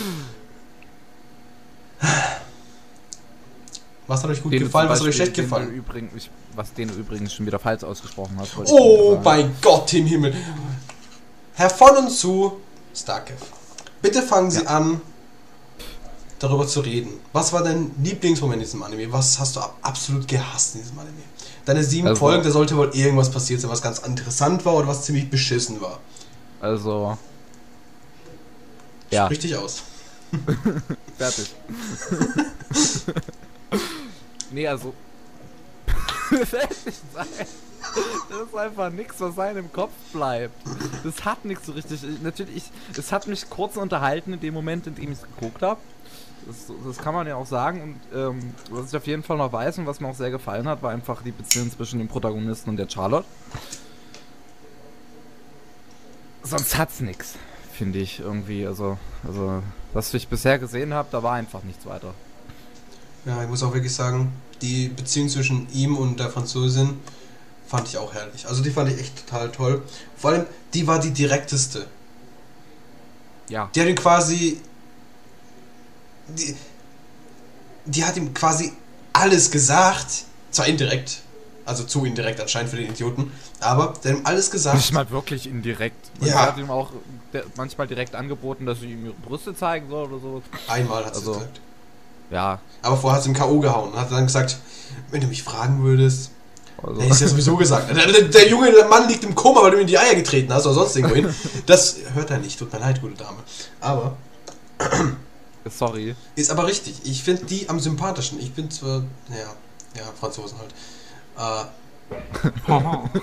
Speaker 1: Was hat euch gut
Speaker 3: den
Speaker 1: gefallen, was hat euch schlecht gefallen?
Speaker 3: Übrigens, ich, was den übrigens schon wieder falsch ausgesprochen hast. ich
Speaker 1: Oh mein Gott im Himmel. Herr von und zu Starkev. Bitte fangen Sie an, darüber zu reden. Was war dein Lieblingsmoment in diesem Anime? Was hast du ab- absolut gehasst in diesem Anime? Deine sieben
Speaker 3: Also-
Speaker 1: Folgen, da sollte wohl irgendwas passiert sein, was ganz interessant war oder was ziemlich beschissen war.
Speaker 3: Also. Ja,
Speaker 1: Richtig aus.
Speaker 3: fertig. nee, also. fertig sein. Das ist einfach nichts, was einem im Kopf bleibt. Das hat nichts so richtig. Ich- Natürlich, ich, es hat mich kurz unterhalten in dem Moment, in dem ich es geguckt habe. Das, das kann man ja auch sagen. Und ähm, was ich auf jeden Fall noch weiß und was mir auch sehr gefallen hat, war einfach die Beziehung zwischen dem Protagonisten und der Charlotte. sonst hat's nix, finde ich irgendwie. Also, also, was ich bisher gesehen habe, da war einfach nichts weiter.
Speaker 1: Ja, ich muss auch wirklich sagen, die Beziehung zwischen ihm und der Französin fand ich auch herrlich. Also die fand ich echt total toll. Vor allem, die war die direkteste.
Speaker 3: Ja.
Speaker 1: Die hat ihm quasi. Die, die hat ihm quasi alles gesagt. Zwar indirekt. Also zu indirekt anscheinend für den Idioten. Aber der hat ihm alles gesagt.
Speaker 3: Nicht mal wirklich indirekt. Und
Speaker 1: Ja.
Speaker 3: hat ihm auch manchmal direkt angeboten, dass sie ihm ihre Brüste zeigen soll oder so.
Speaker 1: Einmal hat sie
Speaker 3: Also-
Speaker 1: gesagt.
Speaker 3: Ja.
Speaker 1: Aber vorher hat sie im K.O. gehauen und hat dann gesagt, wenn du mich fragen würdest.
Speaker 3: Also,
Speaker 1: Hätte ich ja sowieso gesagt. Der, der, der junge Mann liegt im Koma, weil du ihm in die Eier getreten hast oder sonst irgendwo hin. Das hört er nicht, tut mir leid, gute Dame. Aber
Speaker 3: sorry.
Speaker 1: Ist aber richtig. Ich finde die am sympathischen. Ich bin zwar, ja, ja, Franzosen halt. Äh,
Speaker 2: Oh.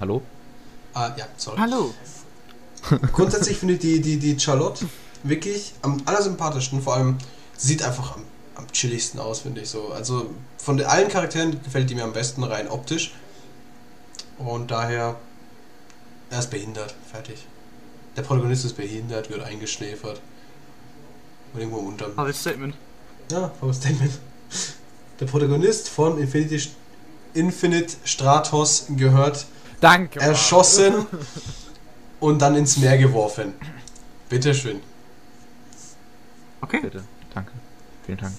Speaker 3: Hallo?
Speaker 1: äh, ja, sorry.
Speaker 2: Hallo.
Speaker 1: Grundsätzlich finde ich die, die, die Charlotte wirklich am allersympathischsten. Vor allem, sie sieht einfach am, am chilligsten aus, finde ich so. Also von allen Charakteren gefällt die mir am besten rein optisch. Und daher, er ist behindert. Fertig. Der Protagonist ist behindert, wird eingeschläfert. Und irgendwo unterm.
Speaker 2: Habe Statement.
Speaker 1: Ja, Power Statement. Der Protagonist von Infinity, Infinite Stratos gehört
Speaker 3: Danke. Mann.
Speaker 1: erschossen und dann ins Meer geworfen. Bitteschön.
Speaker 2: Okay.
Speaker 3: Bitte. Danke. Vielen Dank.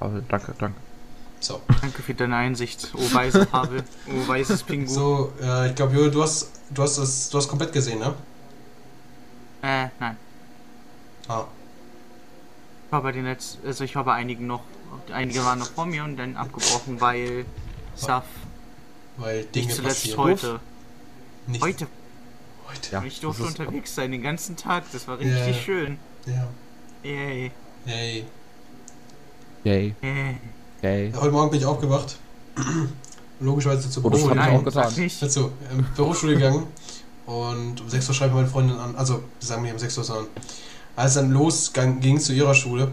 Speaker 3: Aber danke, danke.
Speaker 1: So,
Speaker 2: Danke für deine Einsicht. Oh weiße Pavel. Oh weißes Pingu.
Speaker 1: so äh, ich glaube, du hast, du hast das, du hast komplett gesehen, ne?
Speaker 2: Äh, nein.
Speaker 1: Ah,
Speaker 2: Ich war bei den letzten, also ich war bei einigen noch. Einige waren noch vor mir und dann abgebrochen, weil Saf
Speaker 1: weil Dinge
Speaker 2: nicht zuletzt
Speaker 1: passieren.
Speaker 2: heute.
Speaker 1: Nicht
Speaker 2: Heute.
Speaker 1: heute.
Speaker 3: Ja,
Speaker 2: ich durfte unterwegs sein den ganzen Tag. Das war richtig
Speaker 1: Ja.
Speaker 2: schön.
Speaker 1: Ja.
Speaker 2: Yay.
Speaker 1: Hey.
Speaker 3: Yay,
Speaker 2: Yay.
Speaker 3: Yay.
Speaker 1: Heute Morgen bin ich aufgewacht. Logischerweise zur
Speaker 3: Oh, das
Speaker 2: Oh
Speaker 3: hab ich
Speaker 2: nein, sag nicht.
Speaker 1: dazu ähm, Berufsschule gegangen und um 6 Uhr schreibt meine Freundin an, also wir sagen nicht um 6 Uhr, sondern als es dann losging ging zu ihrer Schule,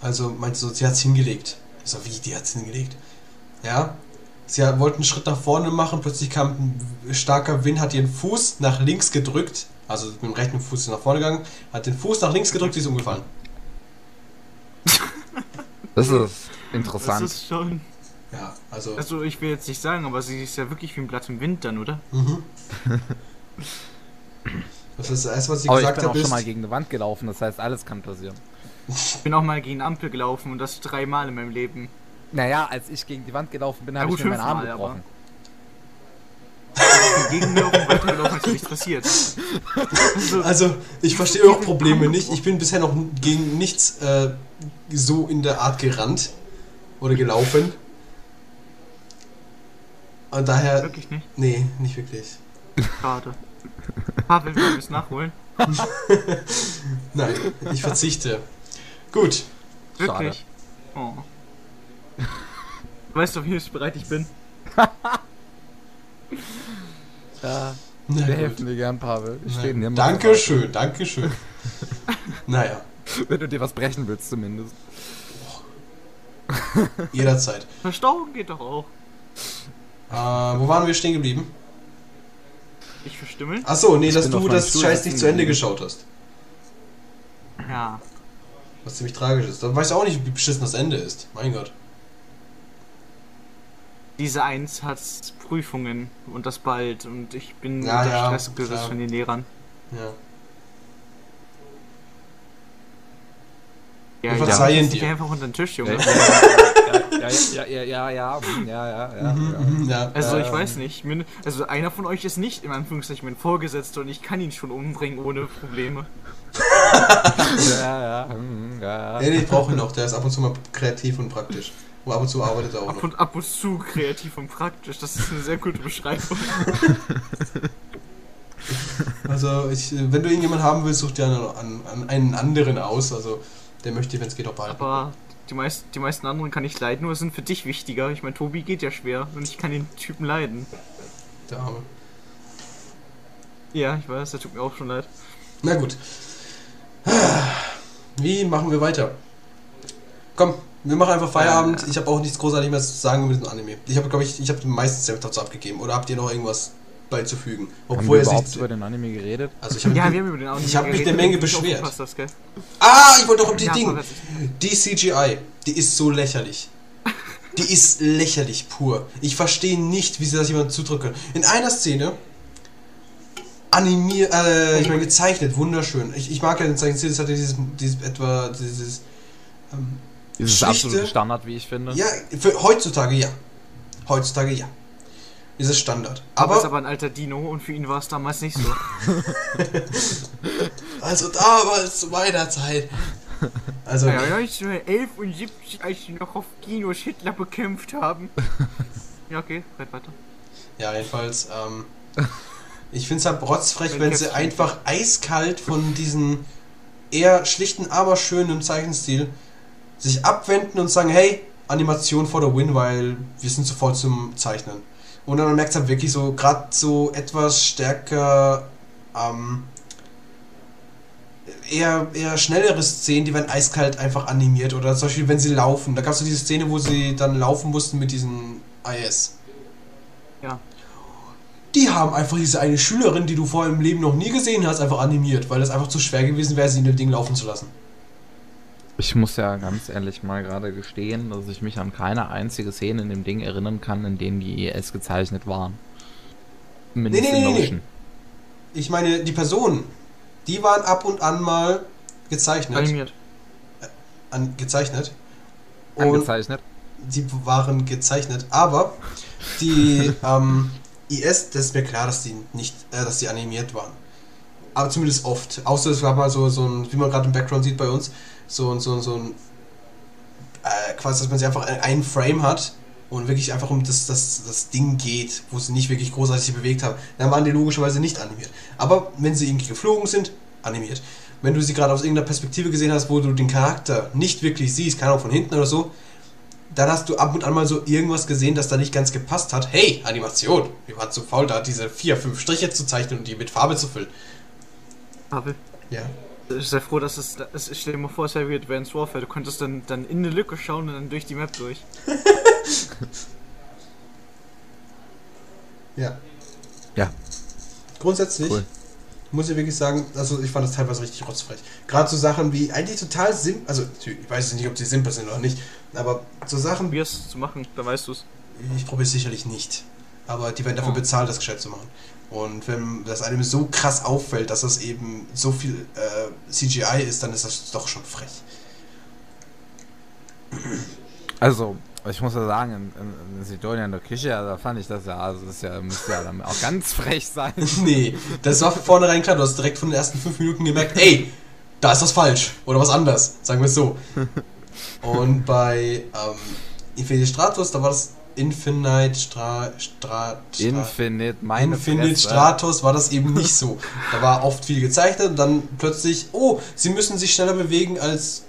Speaker 1: also meinte sie so, sie hat's hingelegt. Ich so, wie, die hat's hingelegt? Ja, sie hat- wollte einen Schritt nach vorne machen, plötzlich kam ein starker Wind, hat ihren Fuß nach links gedrückt, also mit dem rechten Fuß nach vorne gegangen, hat den Fuß nach links gedrückt, sie ist umgefallen.
Speaker 3: Das ist
Speaker 2: Das
Speaker 3: interessant.
Speaker 2: ist schon.
Speaker 1: Ja, also,
Speaker 2: Also ich will jetzt nicht sagen, aber sie ist ja wirklich wie ein Blatt im Wind dann, oder?
Speaker 1: mhm. Das ist das erste, was ich
Speaker 3: Aber ich
Speaker 1: gesagt
Speaker 3: bin auch schon mal gegen eine Wand gelaufen, das heißt, alles kann passieren.
Speaker 2: Ich bin auch mal gegen eine Ampel gelaufen und das dreimal in meinem Leben.
Speaker 3: Naja, als ich gegen die Wand gelaufen bin,
Speaker 2: Na
Speaker 3: habe ich mir meinen Arm gebrochen.
Speaker 2: Ich gegen mir auf dem weitergelaufen, ist nichts passiert. Also,
Speaker 1: Also, ich verstehe auch Probleme nicht. Ich bin bisher noch gegen nichts äh, so in der Art gerannt oder gelaufen. Und daher,
Speaker 2: wirklich nicht.
Speaker 1: nee, nicht wirklich.
Speaker 2: Schade. Pavel, wir es nachholen?
Speaker 1: Nein, ich verzichte. Gut,
Speaker 2: Wirklich? Oh. Weißt du, wie bereit ich bin?
Speaker 3: Ja,
Speaker 1: na
Speaker 3: wir
Speaker 1: gut.
Speaker 3: helfen dir gern, Pavel. Ich stehe dir
Speaker 1: Dankeschön, Dankeschön. naja.
Speaker 3: Wenn du dir was brechen willst, zumindest.
Speaker 1: jederzeit.
Speaker 2: Verstauchen geht doch auch.
Speaker 1: Äh, wo waren wir stehen geblieben?
Speaker 2: Ich verstümmeln?
Speaker 1: Achso, nee,
Speaker 3: Ich
Speaker 1: dass du das
Speaker 3: Stuhl
Speaker 1: Scheiß nicht zu Ende geschaut hast.
Speaker 2: Ja.
Speaker 1: Was ziemlich tragisch ist. Da weißt du auch nicht, wie beschissen das Ende ist. Mein Gott.
Speaker 2: Diese Eins hat Prüfungen und das bald und ich bin
Speaker 1: Ja,
Speaker 2: unter
Speaker 1: ja,
Speaker 2: Stress gesetzt von den Lehrern.
Speaker 1: Ja.
Speaker 2: Ja,
Speaker 1: Wir
Speaker 2: ja,
Speaker 1: verzeihen
Speaker 2: ich
Speaker 1: dir.
Speaker 2: einfach unter den Tisch,
Speaker 3: Ja,
Speaker 2: Junge.
Speaker 3: ja, ja, ja, ja, ja, hm, ja,
Speaker 1: Mhm, mhm.
Speaker 2: Also ich
Speaker 3: Ähm.
Speaker 2: weiß nicht, also einer von euch ist nicht in Anführungszeichen mein Vorgesetzter und ich kann ihn schon umbringen ohne Probleme.
Speaker 3: Ja, ja, hm, ja,
Speaker 1: Nee,
Speaker 3: ja.
Speaker 1: nee, ich brauche ihn noch. Der ist ab und zu mal kreativ und praktisch. Und ab und zu arbeitet er auch
Speaker 2: Ab
Speaker 1: noch.
Speaker 2: und, ab und zu kreativ und praktisch, das ist eine sehr gute Beschreibung.
Speaker 1: Also, ich, äh, wenn du irgendjemanden haben willst, such dir einen, einen anderen aus. Also, der möchte, wenn es geht, auch behalten.
Speaker 2: Aber die, meist, die meisten anderen kann ich leiden, nur sind für dich wichtiger. Ich meine, Tobi geht ja schwer und ich kann den Typen leiden.
Speaker 1: Der Arme.
Speaker 2: Ja, ich weiß, der tut mir auch schon leid.
Speaker 1: Na gut. Wie machen wir weiter? Komm, Wir machen einfach Feierabend. Ich habe auch nichts großartig mehr zu sagen mit dem Anime. Ich habe, glaube ich, ich habe den meisten Senf dazu abgegeben. Oder habt ihr noch irgendwas beizufügen?
Speaker 3: Haben
Speaker 1: Obwohl
Speaker 3: wir
Speaker 1: er sich.
Speaker 3: über den Anime geredet?
Speaker 1: Also ich habe
Speaker 2: Ja, wir haben über den Anime
Speaker 1: ich hab mich eine Menge beschwert.
Speaker 2: gell?
Speaker 1: Ah, ich wollte doch um die
Speaker 2: Ja,
Speaker 1: Ding.
Speaker 2: das
Speaker 1: Die CGI, die ist so lächerlich. Die ist lächerlich pur. Ich verstehe nicht, wie sie das jemand zudrücken können. In einer Szene animiert, äh, ich meine gezeichnet, wunderschön. Ich, ich mag ja den Zeichenstil, das hat ja dieses, dieses etwa dieses ähm,
Speaker 3: Dieses
Speaker 1: Schlichte-
Speaker 3: absolute Standard, wie ich finde.
Speaker 1: ja, für heutzutage ja. Heutzutage ja. Dieses Standard.
Speaker 2: Aber ist
Speaker 1: Aber
Speaker 2: ein alter Dino und für ihn war es damals nicht so.
Speaker 1: also damals zu meiner Zeit. Also
Speaker 2: ja, 1971, als sie noch auf Kinos Hitler bekämpft haben. Ja, okay, red weiter.
Speaker 1: Ja, jedenfalls, ähm, ich finde es halt rotzfrech,
Speaker 2: Wenn
Speaker 1: wenn sie einfach eiskalt von diesem eher schlichten, aber schönen Zeichenstil sich abwenden und sagen, hey, Animation for the win, weil wir sind voll zum Zeichnen. Und dann merkt man wirklich so, gerade so etwas stärker, ähm, eher, eher schnellere Szenen, die werden eiskalt einfach animiert. Oder zum Beispiel, wenn sie laufen. Da gab es so diese Szene, wo sie dann laufen mussten mit diesen IS.
Speaker 2: Ja.
Speaker 1: Die haben einfach diese eine Schülerin, die du vorher im Leben noch nie gesehen hast, einfach animiert, weil es einfach zu schwer gewesen wäre, sie in dem Ding laufen zu lassen.
Speaker 3: Ich muss ja ganz ehrlich mal gerade gestehen, dass ich mich an keine einzige Szene in dem Ding erinnern kann, in denen die ES gezeichnet waren.
Speaker 1: Nee, nee,
Speaker 3: in
Speaker 1: nee, nee.
Speaker 3: Notion.
Speaker 1: Ich meine, die Personen, die waren ab und an mal gezeichnet.
Speaker 2: Animiert.
Speaker 1: An, gezeichnet. Und
Speaker 3: Angezeichnet.
Speaker 1: die waren gezeichnet, aber die ähm, IS, das ist mir klar, dass die nicht, äh, dass die animiert waren. Aber zumindest oft. Außer es gab mal so, so ein, wie man gerade im Background sieht bei uns, so, so, so ein, äh, quasi, dass man sie einfach in einen Frame hat und wirklich einfach um das, das, das Ding geht, wo sie nicht wirklich großartig sich bewegt haben. Dann waren die logischerweise nicht animiert. Aber wenn sie irgendwie geflogen sind, animiert. Wenn du sie gerade aus irgendeiner Perspektive gesehen hast, wo du den Charakter nicht wirklich siehst, keine Ahnung, von hinten oder so, dann hast du ab und an mal so irgendwas gesehen, das da nicht ganz gepasst hat. Hey, Animation! Wir waren zu faul, da diese vier, fünf Striche zu zeichnen und die mit Farbe zu füllen.
Speaker 2: Pavel.
Speaker 1: Ja.
Speaker 2: Ich sei froh, dass es, es stell dir mal vor, es wäre wie Advanced Warfare. Du könntest dann, dann in eine Lücke schauen und dann durch die Map durch.
Speaker 1: Ja.
Speaker 3: Ja.
Speaker 1: Grundsätzlich
Speaker 3: Cool.
Speaker 1: muss ich wirklich sagen, also ich fand das teilweise richtig rotzfrech. Gerade so Sachen wie eigentlich total simpel, also ich weiß nicht, ob sie simpel sind oder nicht, aber so Sachen,
Speaker 2: Probier es zu machen, dann weißt du es.
Speaker 1: ich probiere es sicherlich nicht. Aber die werden dafür
Speaker 2: Oh.
Speaker 1: bezahlt, das gescheit zu machen. Und wenn das einem so krass auffällt, dass das eben so viel äh, CGI ist, dann ist das doch schon frech.
Speaker 3: Also, ich muss ja sagen, in, in, in Sidonia in der Küche, da fand ich das ja, also das ist ja, müsste ja dann auch ganz frech sein.
Speaker 1: nee, das war von vornherein klar. Du hast direkt von den ersten fünf Minuten gemerkt, ey, da ist was falsch. Oder was anders, sagen wir es so. Und bei ähm, Infinity Stratos, da war das Infinite Stra Stra Stra
Speaker 3: Infinite, meine
Speaker 1: Infinite
Speaker 3: Fresse.
Speaker 1: Stratos war das eben nicht so. Da war oft viel gezeichnet und dann plötzlich, oh, sie müssen sich schneller bewegen als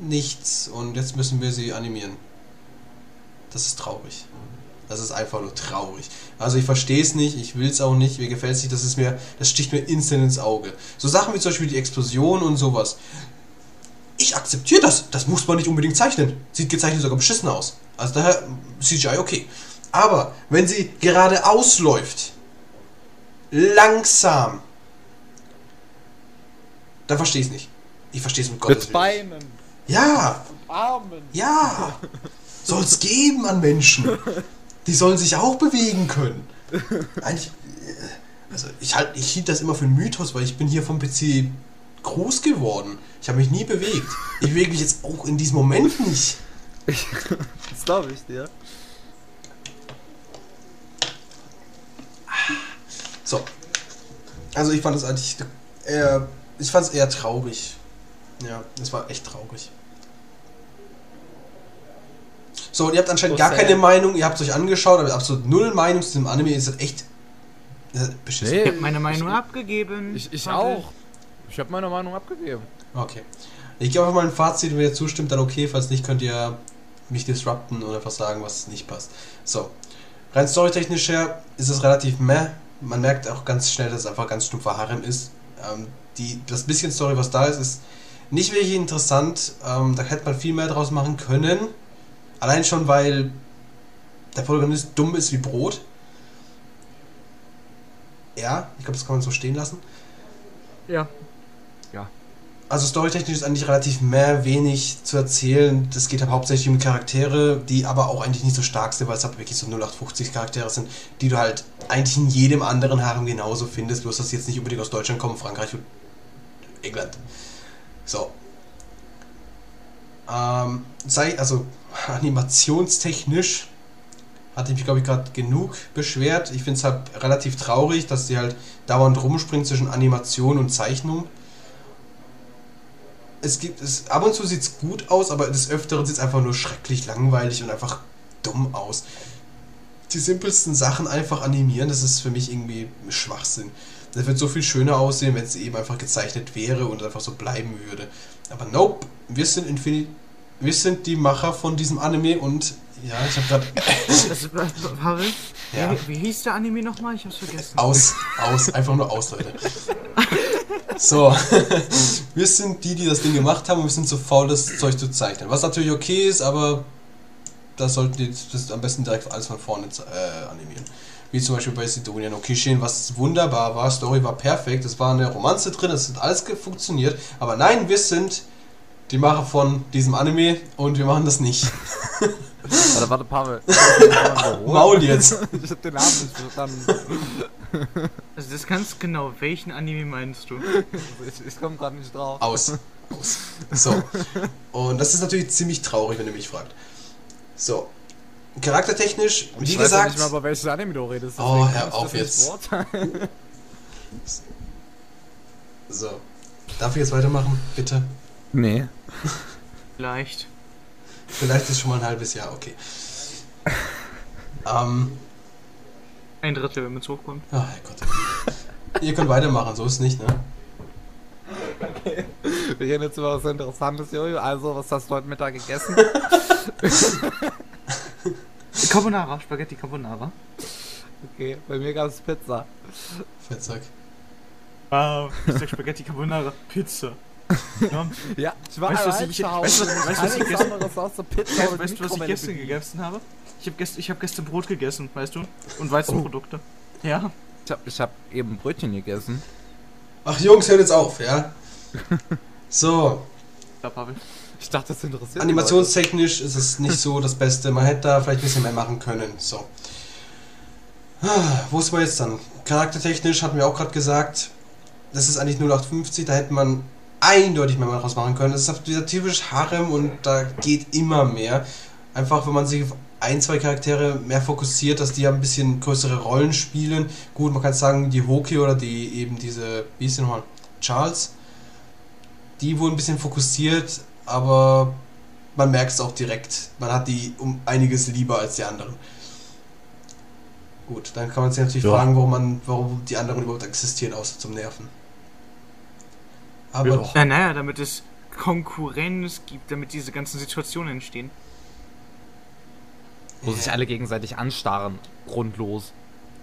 Speaker 1: nichts und jetzt müssen wir sie animieren. Das ist traurig. Das ist einfach nur traurig. Also ich verstehe es nicht, ich will es auch nicht, mir gefällt es nicht, das ist mir, das sticht mir instant ins Auge. So Sachen wie zum Beispiel die Explosion und sowas. Ich akzeptiere das, das muss man nicht unbedingt zeichnen. Sieht gezeichnet sogar beschissen aus. Also daher CGI okay. Aber wenn sie geradeaus läuft, langsam, dann verstehe ich es nicht. Ich verstehe es mit Gottes
Speaker 3: Mit. Beinen,
Speaker 1: Ja,
Speaker 3: Armen.
Speaker 1: ja. Soll es geben an Menschen. Die sollen sich auch bewegen können. Eigentlich, äh, also ich halt, ich hielt das immer für einen Mythos, weil ich bin hier vom PC groß geworden. Ich habe mich nie bewegt. Ich bewege mich jetzt auch in diesem Moment nicht.
Speaker 3: Das glaube ich dir.
Speaker 1: So. Also ich fand es eigentlich eher, ich fand es eher traurig. Ja, es war echt traurig. So, und ihr habt anscheinend
Speaker 3: So
Speaker 1: gar
Speaker 3: sad.
Speaker 1: keine Meinung, ihr habt es euch angeschaut, aber absolut null Meinung zu dem Anime, ihr seid echt äh, beschissen.
Speaker 3: Nee.
Speaker 2: Ich habe meine Meinung abgegeben.
Speaker 3: Ich, ich auch. Ich habe meine Meinung abgegeben.
Speaker 1: Okay. Ich gebe einfach mal ein Fazit, wenn ihr zustimmt, dann okay, falls nicht, könnt ihr mich disrupten und einfach sagen, was nicht passt. So. Rein storytechnisch her ist es relativ meh. Man merkt auch ganz schnell, dass es einfach ganz stumpfer Harem ist. Ähm, die, das bisschen Story, was da ist, ist nicht wirklich interessant. Ähm, da hätte man viel mehr draus machen können. Allein schon, weil der Protagonist dumm ist wie Brot. Ja, ich glaube, das kann man so stehen lassen.
Speaker 2: Ja.
Speaker 1: Also storytechnisch ist eigentlich relativ mehr wenig zu erzählen. Das geht halt hauptsächlich um Charaktere, die aber auch eigentlich nicht so stark sind, weil es halt wirklich so 0850 Charaktere sind, die du halt eigentlich in jedem anderen Harem genauso findest, bloß dass sie jetzt nicht unbedingt aus Deutschland kommen, Frankreich und England. So. Ähm, sei, also animationstechnisch hatte ich mich, glaube ich, gerade genug beschwert. Ich finde es halt relativ traurig, dass sie halt dauernd rumspringt zwischen Animation und Zeichnung es gibt es ab und zu sieht es gut aus, aber des Öfteren sieht es einfach nur schrecklich langweilig und einfach dumm aus. Die simpelsten Sachen einfach animieren, das ist für mich irgendwie Schwachsinn. Das wird so viel schöner aussehen, wenn es eben einfach gezeichnet wäre und einfach so bleiben würde. Aber nope, wir sind Infinity. Wir sind die Macher von diesem Anime und ja, ich habe gerade.
Speaker 2: Pavel?
Speaker 1: Ja.
Speaker 2: Wie, wie hieß der Anime nochmal? Ich hab's vergessen.
Speaker 1: Aus, aus, einfach nur aus, Leute. So, wir sind die, die das Ding gemacht haben und wir sind zu faul, das Zeug zu zeichnen. Was natürlich okay ist, aber da sollten die das am besten direkt alles von vorne äh, animieren. Wie zum Beispiel bei Sidonia no Kishin, was wunderbar war, Story war perfekt, es war eine Romanze drin, es hat alles funktioniert. Aber nein, wir sind die Macher von diesem Anime und wir machen das nicht.
Speaker 3: Warte, warte, Pavel.
Speaker 1: Maul jetzt.
Speaker 3: Ich hab den Namen nicht verstanden.
Speaker 2: Also das ganz genau, welchen Anime meinst du?
Speaker 3: Ich, ich komme gerade nicht drauf.
Speaker 1: Aus. Aus. So. Und das ist natürlich ziemlich traurig, wenn du mich fragst. So. Charaktertechnisch, wie
Speaker 3: ich weiß
Speaker 1: gesagt.
Speaker 3: nicht mal, über welches Anime du redest.
Speaker 1: Oh, hör
Speaker 3: ich
Speaker 1: auf jetzt. So. Darf ich jetzt weitermachen, bitte?
Speaker 3: Nee.
Speaker 2: Vielleicht.
Speaker 1: Vielleicht ist schon mal ein halbes Jahr, okay. Ähm.
Speaker 2: Ein Drittel, wenn man es hochkommt.
Speaker 1: Oh, Herrgott. Ihr könnt weitermachen, so ist es nicht, ne?
Speaker 3: Wir reden jetzt über was Interessantes, Jojo. Also, was hast du heute Mittag gegessen?
Speaker 2: Carbonara, Spaghetti Carbonara.
Speaker 3: Okay, bei mir gab es Pizza.
Speaker 1: Fettsack.
Speaker 2: Wow, ich sag Spaghetti Carbonara, Pizza. Ja.
Speaker 3: Ja, ich war
Speaker 2: Weißt was ich-
Speaker 3: zu Hause.
Speaker 2: weißt du, was- ich gestern- weißt du, was ich gestern gegessen habe? Ich habe gest hab gestern Brot gegessen, weißt du? Und Weizenprodukte. Ja.
Speaker 3: Ich hab, ich hab eben Brötchen gegessen.
Speaker 1: Ach Jungs, hört jetzt auf, ja? So,
Speaker 2: Da, Pavel.
Speaker 3: Ich dachte, das interessiert
Speaker 1: animationstechnisch ist es nicht so das Beste. Man hätte da vielleicht ein bisschen mehr machen können. So. Ah, Wo ist man jetzt dann? Charaktertechnisch hatten wir auch gerade gesagt, das ist eigentlich 0850, da hätte man eindeutig mehr draus machen können. Das ist dieser typisch Harem und da geht immer mehr. Einfach, wenn man sich auf ein, zwei Charaktere mehr fokussiert, dass die ja ein bisschen größere Rollen spielen. Gut, man kann sagen, die Hoki oder die eben diese, wie ist die nochmal? Charles. Die wurden ein bisschen fokussiert, aber man merkt es auch direkt. Man hat die um einiges lieber als die anderen. Gut, dann kann man sich natürlich
Speaker 3: Ja.
Speaker 1: fragen, warum, man, warum die anderen überhaupt existieren, außer zum Nerven. Aber
Speaker 3: Ja.
Speaker 2: Ja, naja, damit es Konkurrenz gibt, damit diese ganzen Situationen entstehen.
Speaker 3: Wo sich alle gegenseitig anstarren. Grundlos.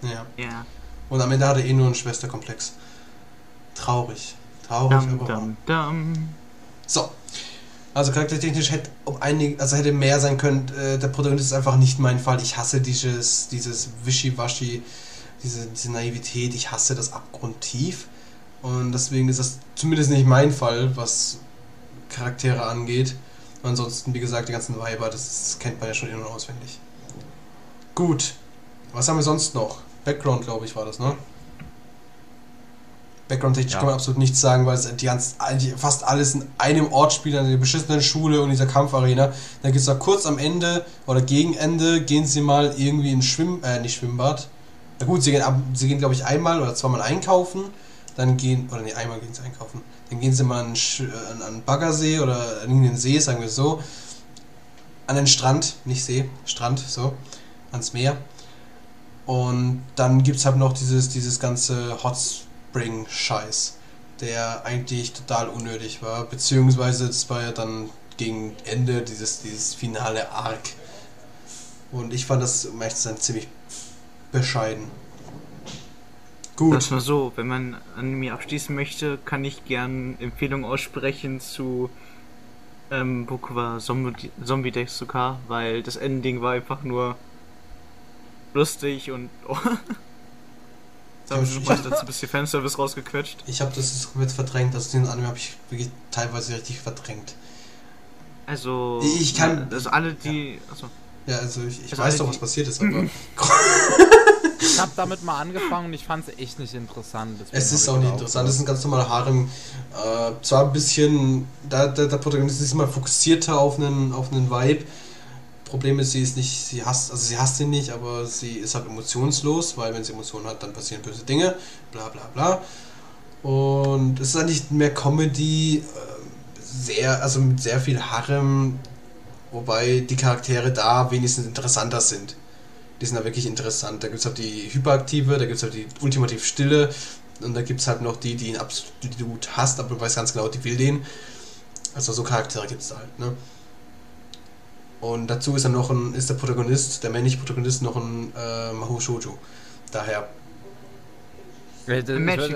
Speaker 1: Ja.
Speaker 2: Ja.
Speaker 1: Und am Ende hat er eh nur einen Schwesterkomplex. Traurig. Traurig,
Speaker 2: Dum,
Speaker 1: aber
Speaker 2: dum, dum.
Speaker 1: So. Also charaktertechnisch hätte um einig, also hätte mehr sein können. Äh, der Protagonist ist einfach nicht mein Fall. Ich hasse dieses, dieses Wischiwaschi, diese, diese Naivität. Ich hasse das abgrundtief. Und deswegen ist das zumindest nicht mein Fall, was Charaktere angeht. Ansonsten, wie gesagt, die ganzen Weiber, das kennt man ja schon in- und auswendig. Gut. Was haben wir sonst noch? Background, glaube ich, war das, ne? Background-technisch
Speaker 3: Ja.
Speaker 1: kann man absolut nichts sagen, weil es die ganz, die, fast alles in einem Ort spielt, an der beschissenen Schule und dieser Kampfarena. Dann gibt es da kurz am Ende oder gegen Ende gehen sie mal irgendwie in Schwimm, äh, nicht Schwimmbad. Na gut, sie gehen, ab, sie gehen glaube ich einmal oder zweimal einkaufen. Dann gehen, oder nee, einmal gehen sie einkaufen. Dann gehen sie mal an, äh, an, an Baggersee oder an den See, sagen wir so. An den Strand, nicht See, Strand, so. Ans Meer. Und dann gibt es halt noch dieses, dieses ganze Hot Spring-Scheiß, der eigentlich total unnötig war. Beziehungsweise das war ja dann gegen Ende dieses, dieses finale Arc. Und ich fand das, zu sein, ziemlich bescheiden. Gut.
Speaker 2: Das mal so, wenn man Anime abschließen möchte, kann ich gern Empfehlungen aussprechen zu ähm, Bokuwa Zombie, Zombie Desuka, weil das Ending war einfach nur lustig und oh.
Speaker 1: Ja,
Speaker 2: wir
Speaker 1: ich-
Speaker 2: schon mal ein bisschen Fanservice rausgequetscht.
Speaker 1: Ich habe das jetzt komplett verdrängt. Also den Anime habe ich wirklich teilweise richtig verdrängt.
Speaker 2: Also,
Speaker 1: Ich kann-
Speaker 2: also alle die, also
Speaker 1: Ja, also ich, ich
Speaker 2: Also
Speaker 1: weiß doch, was passiert ist, aber
Speaker 3: Ich habe damit mal angefangen und ich fand es echt nicht interessant.
Speaker 1: es ist auch
Speaker 3: ich
Speaker 1: nicht
Speaker 3: da
Speaker 1: interessant. Es ist ein ganz normaler Harem. Äh, zwar ein bisschen, da, der, der Protagonist ist immer fokussierter auf einen, auf einen Vibe. Problem ist, sie ist nicht, sie hasst, also sie hasst ihn nicht, aber sie ist halt emotionslos, weil wenn sie Emotionen hat, dann passieren böse Dinge, bla bla bla. Und es ist eigentlich mehr Comedy, äh, sehr, also mit sehr viel Harem, wobei die Charaktere da wenigstens interessanter sind. Die sind da wirklich interessant. Da gibt es halt die Hyperaktive, da gibt es halt die ultimativ Stille und da gibt es halt noch die, die ihn absolut hasst, aber du weißt ganz genau, die will den. Also so Charaktere gibt es da halt, ne? Und dazu ist er noch ein, ist der Protagonist, der männliche Protagonist noch ein äh, Mahou Shoujo. Daher,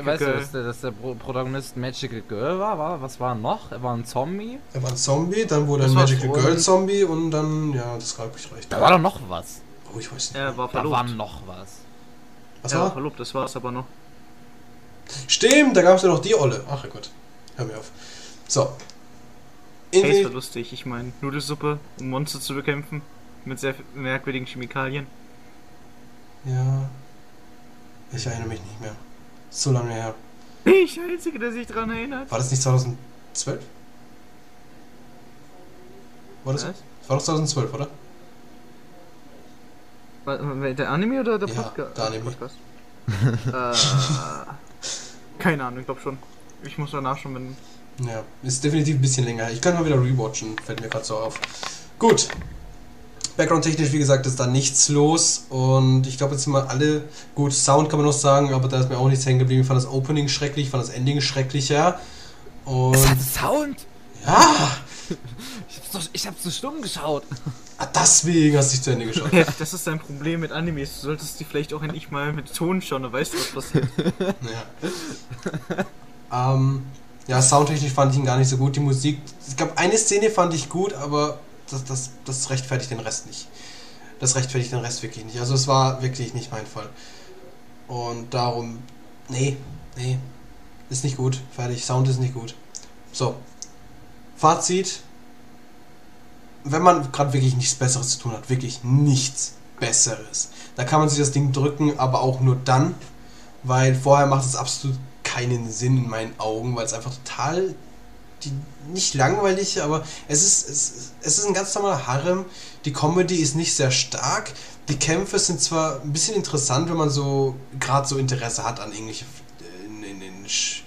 Speaker 3: weißt du,
Speaker 2: Girl.
Speaker 3: dass der, dass der Pro- Protagonist Magical Girl war, war? Was war noch? Er war ein Zombie?
Speaker 1: er war ein Zombie, dann wurde er ein Magical. Girl Zombie und dann, ja, das glaube ich reicht.
Speaker 3: Da war doch noch was.
Speaker 1: Oh, ich weiß nicht.
Speaker 2: er war
Speaker 3: Da war
Speaker 2: verlobt.
Speaker 3: noch was.
Speaker 1: Was
Speaker 2: er war
Speaker 1: war?
Speaker 2: verlobt, das war es aber noch.
Speaker 1: Stimmt, da gab es ja noch die Olle. Ach Gott, hör mir auf. So.
Speaker 2: Hey, es war lustig. Ich meine, Nudelsuppe, um Monster zu bekämpfen. Mit sehr merkwürdigen Chemikalien.
Speaker 1: ja. Ich erinnere mich nicht mehr. So lange her.
Speaker 2: Ich der Einzige, der sich dran erinnert.
Speaker 1: War das nicht 2012? War das?
Speaker 2: Was?
Speaker 1: Das war doch 2012, oder?
Speaker 2: Der Anime oder der
Speaker 1: Ja,
Speaker 2: Podca-
Speaker 1: der Anime.
Speaker 2: Podcast? äh, keine Ahnung, ich glaube schon. Ich muss danach schon, wenn.
Speaker 1: Ja, ist definitiv ein bisschen länger. Ich kann mal wieder rewatchen, fällt mir gerade so auf. Gut. Background-technisch, wie gesagt, ist da nichts los. Und ich glaube, jetzt sind wir alle. Gut, Sound kann man noch sagen, aber da ist mir auch nichts hängen geblieben. Ich fand das Opening schrecklich, ich fand das Ending schrecklicher. Und.
Speaker 3: Es hat Sound!
Speaker 1: Ja!
Speaker 3: Ich hab's, doch, ich hab's so stumm geschaut.
Speaker 1: Ah, Deswegen hast du dich zu Ende geschaut.
Speaker 2: Ja, das ist dein Problem mit Animes. Du solltest die vielleicht auch endlich mal mit Ton schauen, dann weißt du, was passiert.
Speaker 1: Ja. ähm, ja, soundtechnisch fand ich ihn gar nicht so gut. Die Musik, es gab eine Szene, fand ich gut, aber das, das, das rechtfertigt den Rest nicht. Das rechtfertigt den Rest wirklich nicht. Also es war wirklich nicht mein Fall. Und darum, nee, nee, ist nicht gut. Fertig, Sound ist nicht gut. So, Fazit. Wenn man gerade wirklich nichts Besseres zu tun hat, wirklich nichts Besseres, da kann man sich das Ding drücken, aber auch nur dann, weil vorher macht es absolut keinen Sinn in meinen Augen, weil es einfach total die, nicht langweilig, aber es ist, es, es ist ein ganz normaler Harem. Die Comedy ist nicht sehr stark. Die Kämpfe sind zwar ein bisschen interessant, wenn man so gerade so Interesse hat an irgendwelche in, in, in Sch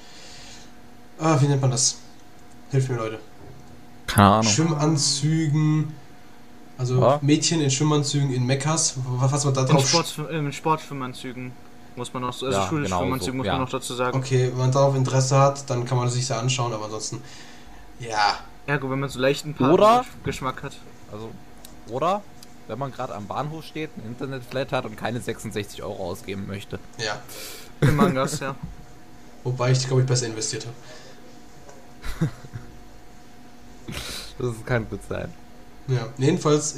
Speaker 1: ah, wie nennt man das? Hilft mir Leute.
Speaker 3: Keine Ahnung.
Speaker 1: Schwimmanzügen. Also
Speaker 3: Ja.
Speaker 1: Mädchen in Schwimmanzügen in Mekkas, was man da
Speaker 2: In,
Speaker 1: drauf
Speaker 2: Sport, in Sportschwimmanzügen muss man noch, also
Speaker 3: Ja,
Speaker 2: Schulschwimmanzügen
Speaker 3: genau so,
Speaker 2: muss
Speaker 3: ja.
Speaker 2: man noch dazu sagen.
Speaker 1: Okay, wenn man darauf Interesse hat, dann kann man sich ja anschauen, aber ansonsten, ja,
Speaker 2: Ergo, wenn man so leichten
Speaker 3: Oder-
Speaker 2: Geschmack hat.
Speaker 3: Also, oder? Wenn man gerade am Bahnhof steht, ein Internetflat hat und keine 66 Euro ausgeben möchte.
Speaker 1: ja.
Speaker 2: Für Mangas, ja.
Speaker 1: Wobei ich, glaube ich, besser investiert habe.
Speaker 3: Das kann gut sein.
Speaker 1: Ja, jedenfalls,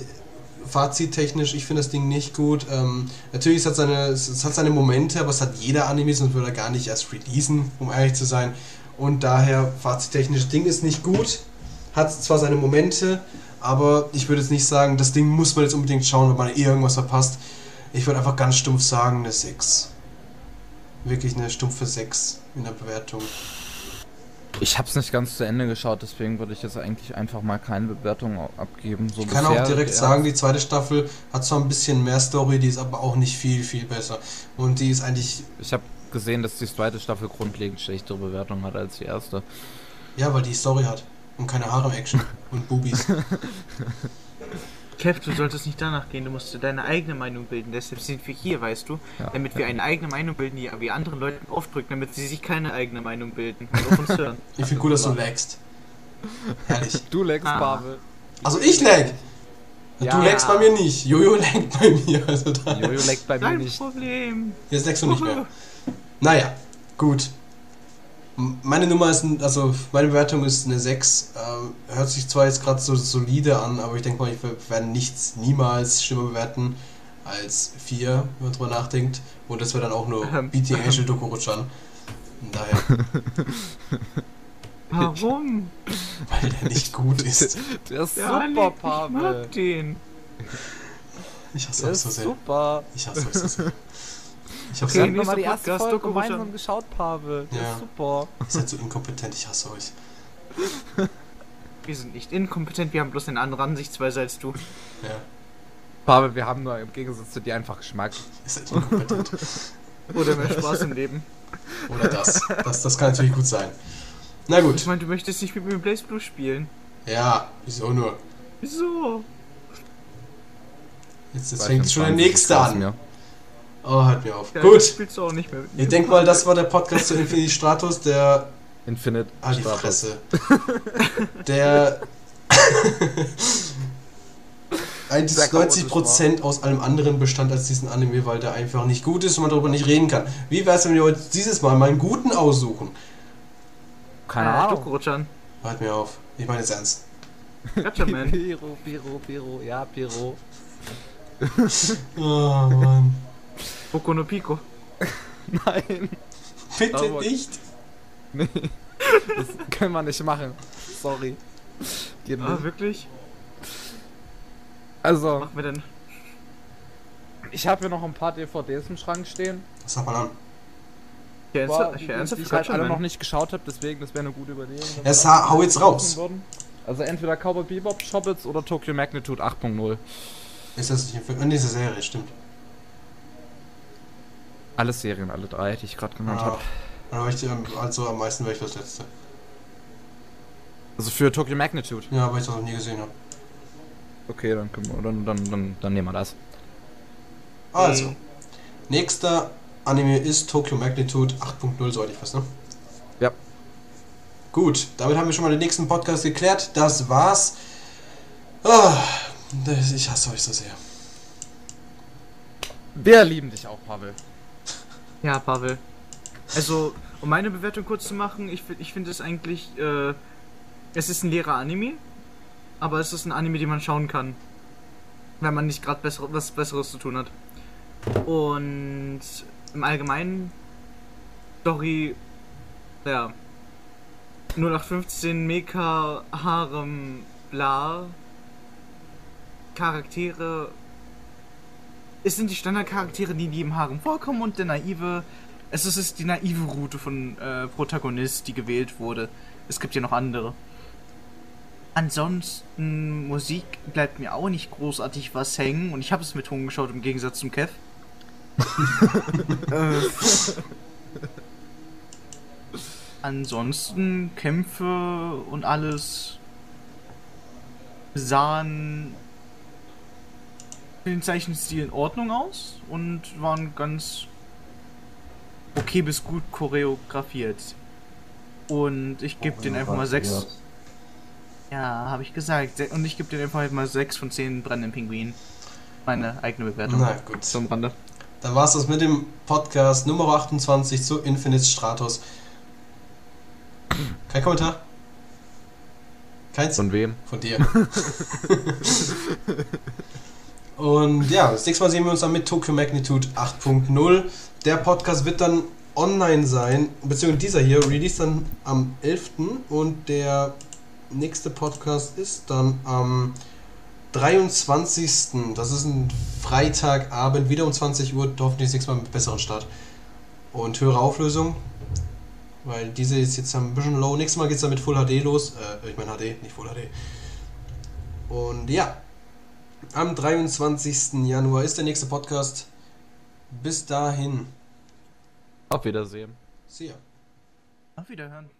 Speaker 1: fazittechnisch, ich finde das Ding nicht gut. Ähm, natürlich, es hat, seine, es hat seine Momente, aber es hat jeder Anime, sonst würde er gar nicht erst releasen, um ehrlich zu sein. Und daher, fazittechnisch, das Ding ist nicht gut, hat zwar seine Momente, aber ich würde jetzt nicht sagen, das Ding muss man jetzt unbedingt schauen, wenn man eh irgendwas verpasst. Ich würde einfach ganz stumpf sagen, eine 6. Wirklich eine stumpfe 6 in der Bewertung.
Speaker 3: Ich hab's nicht ganz zu Ende geschaut, deswegen würde ich jetzt eigentlich einfach mal keine Bewertung abgeben. So
Speaker 1: Ich kann
Speaker 3: bisher,
Speaker 1: auch direkt
Speaker 3: ja.
Speaker 1: sagen, die zweite Staffel hat zwar ein bisschen mehr Story, die ist aber auch nicht viel, viel besser. Und die ist eigentlich,
Speaker 3: Ich habe gesehen, dass die zweite Staffel grundlegend schlechtere Bewertung hat als die erste.
Speaker 1: ja, weil die Story hat. Und keine Harem-Action und Boobies.
Speaker 2: Kev, du solltest nicht danach gehen, du musst dir deine eigene Meinung bilden. Deshalb sind wir hier, weißt du?
Speaker 3: Ja.
Speaker 2: Damit wir eine eigene Meinung bilden, die wir anderen Leuten aufdrücken, damit sie sich keine eigene Meinung bilden und auf uns hören.
Speaker 1: Ich finde gut, dass du lagst. Herrlich.
Speaker 3: Du leckst,
Speaker 2: Ah.
Speaker 3: Pavel.
Speaker 1: Also ich lag! Du
Speaker 3: Ja.
Speaker 1: lagst bei mir nicht. Jojo laggt bei mir. Also.
Speaker 3: Jojo leckt bei mir
Speaker 2: Kein
Speaker 3: nicht.
Speaker 2: Problem.
Speaker 1: Jetzt lagst du nicht mehr. Naja, gut. Meine Nummer ist, ein, also meine Bewertung ist eine 6. Ähm, hört sich zwar jetzt gerade so solide an, aber ich denke mal, ich wer- werde nichts niemals schlimmer bewerten als 4, wenn man drüber nachdenkt. Und das wäre dann auch nur
Speaker 2: Ähm.
Speaker 1: Beating Angel Dokuruchan. Daher,
Speaker 2: Warum?
Speaker 1: weil der nicht gut ist.
Speaker 3: Der ist
Speaker 2: Ja,
Speaker 3: super,
Speaker 2: nee, Ich
Speaker 3: Pavel.
Speaker 2: mag den.
Speaker 1: Ich hasse
Speaker 3: Der
Speaker 1: euch
Speaker 3: ist
Speaker 1: so sehr.
Speaker 3: super.
Speaker 1: Ich hasse euch so sehr. Ich hab's
Speaker 3: Wir
Speaker 2: Okay,
Speaker 3: haben doch mal die erste
Speaker 2: Podcast,
Speaker 3: Folge gemeinsam geschaut, Pavel. Der
Speaker 1: Ja.
Speaker 3: ist super.
Speaker 1: Ihr seid so inkompetent, ich hasse euch.
Speaker 2: Wir sind nicht inkompetent, wir haben bloß eine andere Ansichtsweise als du.
Speaker 1: Ja,
Speaker 3: Pavel, wir haben nur im Gegensatz zu dir einfach Geschmack.
Speaker 1: ihr seid inkompetent.
Speaker 2: Oder mehr Spaß im Leben.
Speaker 1: Oder das. das. Das kann natürlich gut sein. Na
Speaker 2: Ich
Speaker 1: gut.
Speaker 2: meine, du möchtest nicht mit mir Blaze Blue spielen.
Speaker 1: Ja, wieso nur?
Speaker 2: Wieso?
Speaker 1: Jetzt, jetzt fängt schon der nächste an.
Speaker 3: Mir.
Speaker 1: Oh, halt mir auf.
Speaker 2: Ja,
Speaker 1: Gut.
Speaker 2: spielst du auch nicht mehr mit.
Speaker 1: Ich denke mal, das war der Podcast zu Infinity Stratos, der.
Speaker 3: Infinite.
Speaker 1: Ah, die
Speaker 3: Stratos.
Speaker 1: Fresse. Der. eigentlich
Speaker 3: Sehr
Speaker 1: 90% aus allem anderen bestand als diesen Anime, weil der einfach nicht gut ist und man darüber nicht reden kann. Wie wäre es, wenn wir heute dieses Mal mal einen guten aussuchen?
Speaker 3: Keine
Speaker 2: äh,
Speaker 3: Ahnung.
Speaker 2: Doku-Rutschern.
Speaker 1: Halt mir auf. Ich meine jetzt ernst.
Speaker 2: Gotcha, man.
Speaker 3: Piro, Piro, Piro, ja, Piro.
Speaker 1: Oh Mann.
Speaker 2: Boku no Pico.
Speaker 3: Nein,
Speaker 1: Bitte nicht.
Speaker 3: nee. Das können wir nicht machen. Sorry. Geht
Speaker 2: Ah,
Speaker 3: nicht.
Speaker 2: wirklich?
Speaker 3: Also,
Speaker 2: Machen wir denn?
Speaker 3: ich habe hier noch ein paar DVDs im Schrank stehen.
Speaker 1: Was hat man an?
Speaker 2: Ich wäre
Speaker 3: Boah,
Speaker 2: ernsthaft, ich
Speaker 3: die, die ich halt alle
Speaker 2: man.
Speaker 3: noch nicht geschaut habe, deswegen, das wäre eine gute Überlegung.
Speaker 1: Es ha- hau jetzt raus.
Speaker 3: würden. Also entweder Cowboy Bebop, Shopits oder Tokyo Magnitude 8.0.
Speaker 1: Ist das nicht ein Film? Ah, nee, ist eine Serie, stimmt.
Speaker 3: Alle Serien, alle drei, die ich gerade genannt
Speaker 1: Ah,
Speaker 3: habe.
Speaker 1: also am meisten wäre ich das letzte.
Speaker 3: Also für Tokyo Magnitude.
Speaker 1: Ja, weil ich das noch nie gesehen habe.
Speaker 3: Okay, dann, können wir, dann, dann, dann, dann nehmen wir das.
Speaker 1: Also,
Speaker 2: Mhm.
Speaker 1: nächster Anime ist Tokyo Magnitude 8.0, soweit ich weiß, ne?
Speaker 3: Ja.
Speaker 1: Gut, damit haben wir schon mal den nächsten Podcast geklärt. Das war's. Das- ich hasse euch so sehr.
Speaker 3: Wir lieben dich auch, Pavel.
Speaker 2: Ja, Pavel. Also, um meine Bewertung kurz zu machen, ich, ich finde es eigentlich, äh, es ist ein leerer Anime, aber es ist ein Anime, den man schauen kann, wenn man nicht gerade besser, was Besseres zu tun hat. Und im Allgemeinen, Story, ja, 0815 Mecha, Harem, bla, Charaktere, es sind die Standardcharaktere, die in jedem Harem vorkommen und der naive. Es ist, die naive Route von äh, Protagonist, die gewählt wurde. Es gibt ja noch andere. Ansonsten, Musik bleibt mir auch nicht großartig was hängen und ich habe es mit Ton geschaut im Gegensatz zum Kev. ansonsten, Kämpfe und alles sahen den Zeichenstil in Ordnung aus und waren ganz okay bis gut choreografiert. Und ich gebe den einfach mal 6. Ja, habe ich gesagt. Und ich gebe den einfach mal 6 von 10 brennenden Pinguinen. Meine eigene Bewertung.
Speaker 1: Na gut.
Speaker 2: Zum Rande.
Speaker 1: Dann war's das mit dem Podcast Nummer 28 zu Infinite Stratos. Kein Kommentar? Keins?
Speaker 3: Von wem?
Speaker 1: Von dir. Und ja, das nächste Mal sehen wir uns dann mit Tokyo Magnitude 8.0. Der Podcast wird dann online sein, beziehungsweise dieser hier release dann am 11. und der nächste Podcast ist dann am 23. Das ist ein Freitagabend, wieder um 20 Uhr, hoffentlich das nächste Mal mit besseren Start. Und höhere Auflösung, weil diese ist jetzt ein bisschen low. Nächstes Mal geht es dann mit Full HD los. Äh, ich meine HD, nicht Full HD. Und ja, am 23. Januar ist der nächste Podcast. Bis dahin.
Speaker 3: Auf Wiedersehen.
Speaker 1: See ya.
Speaker 2: Auf Wiederhören.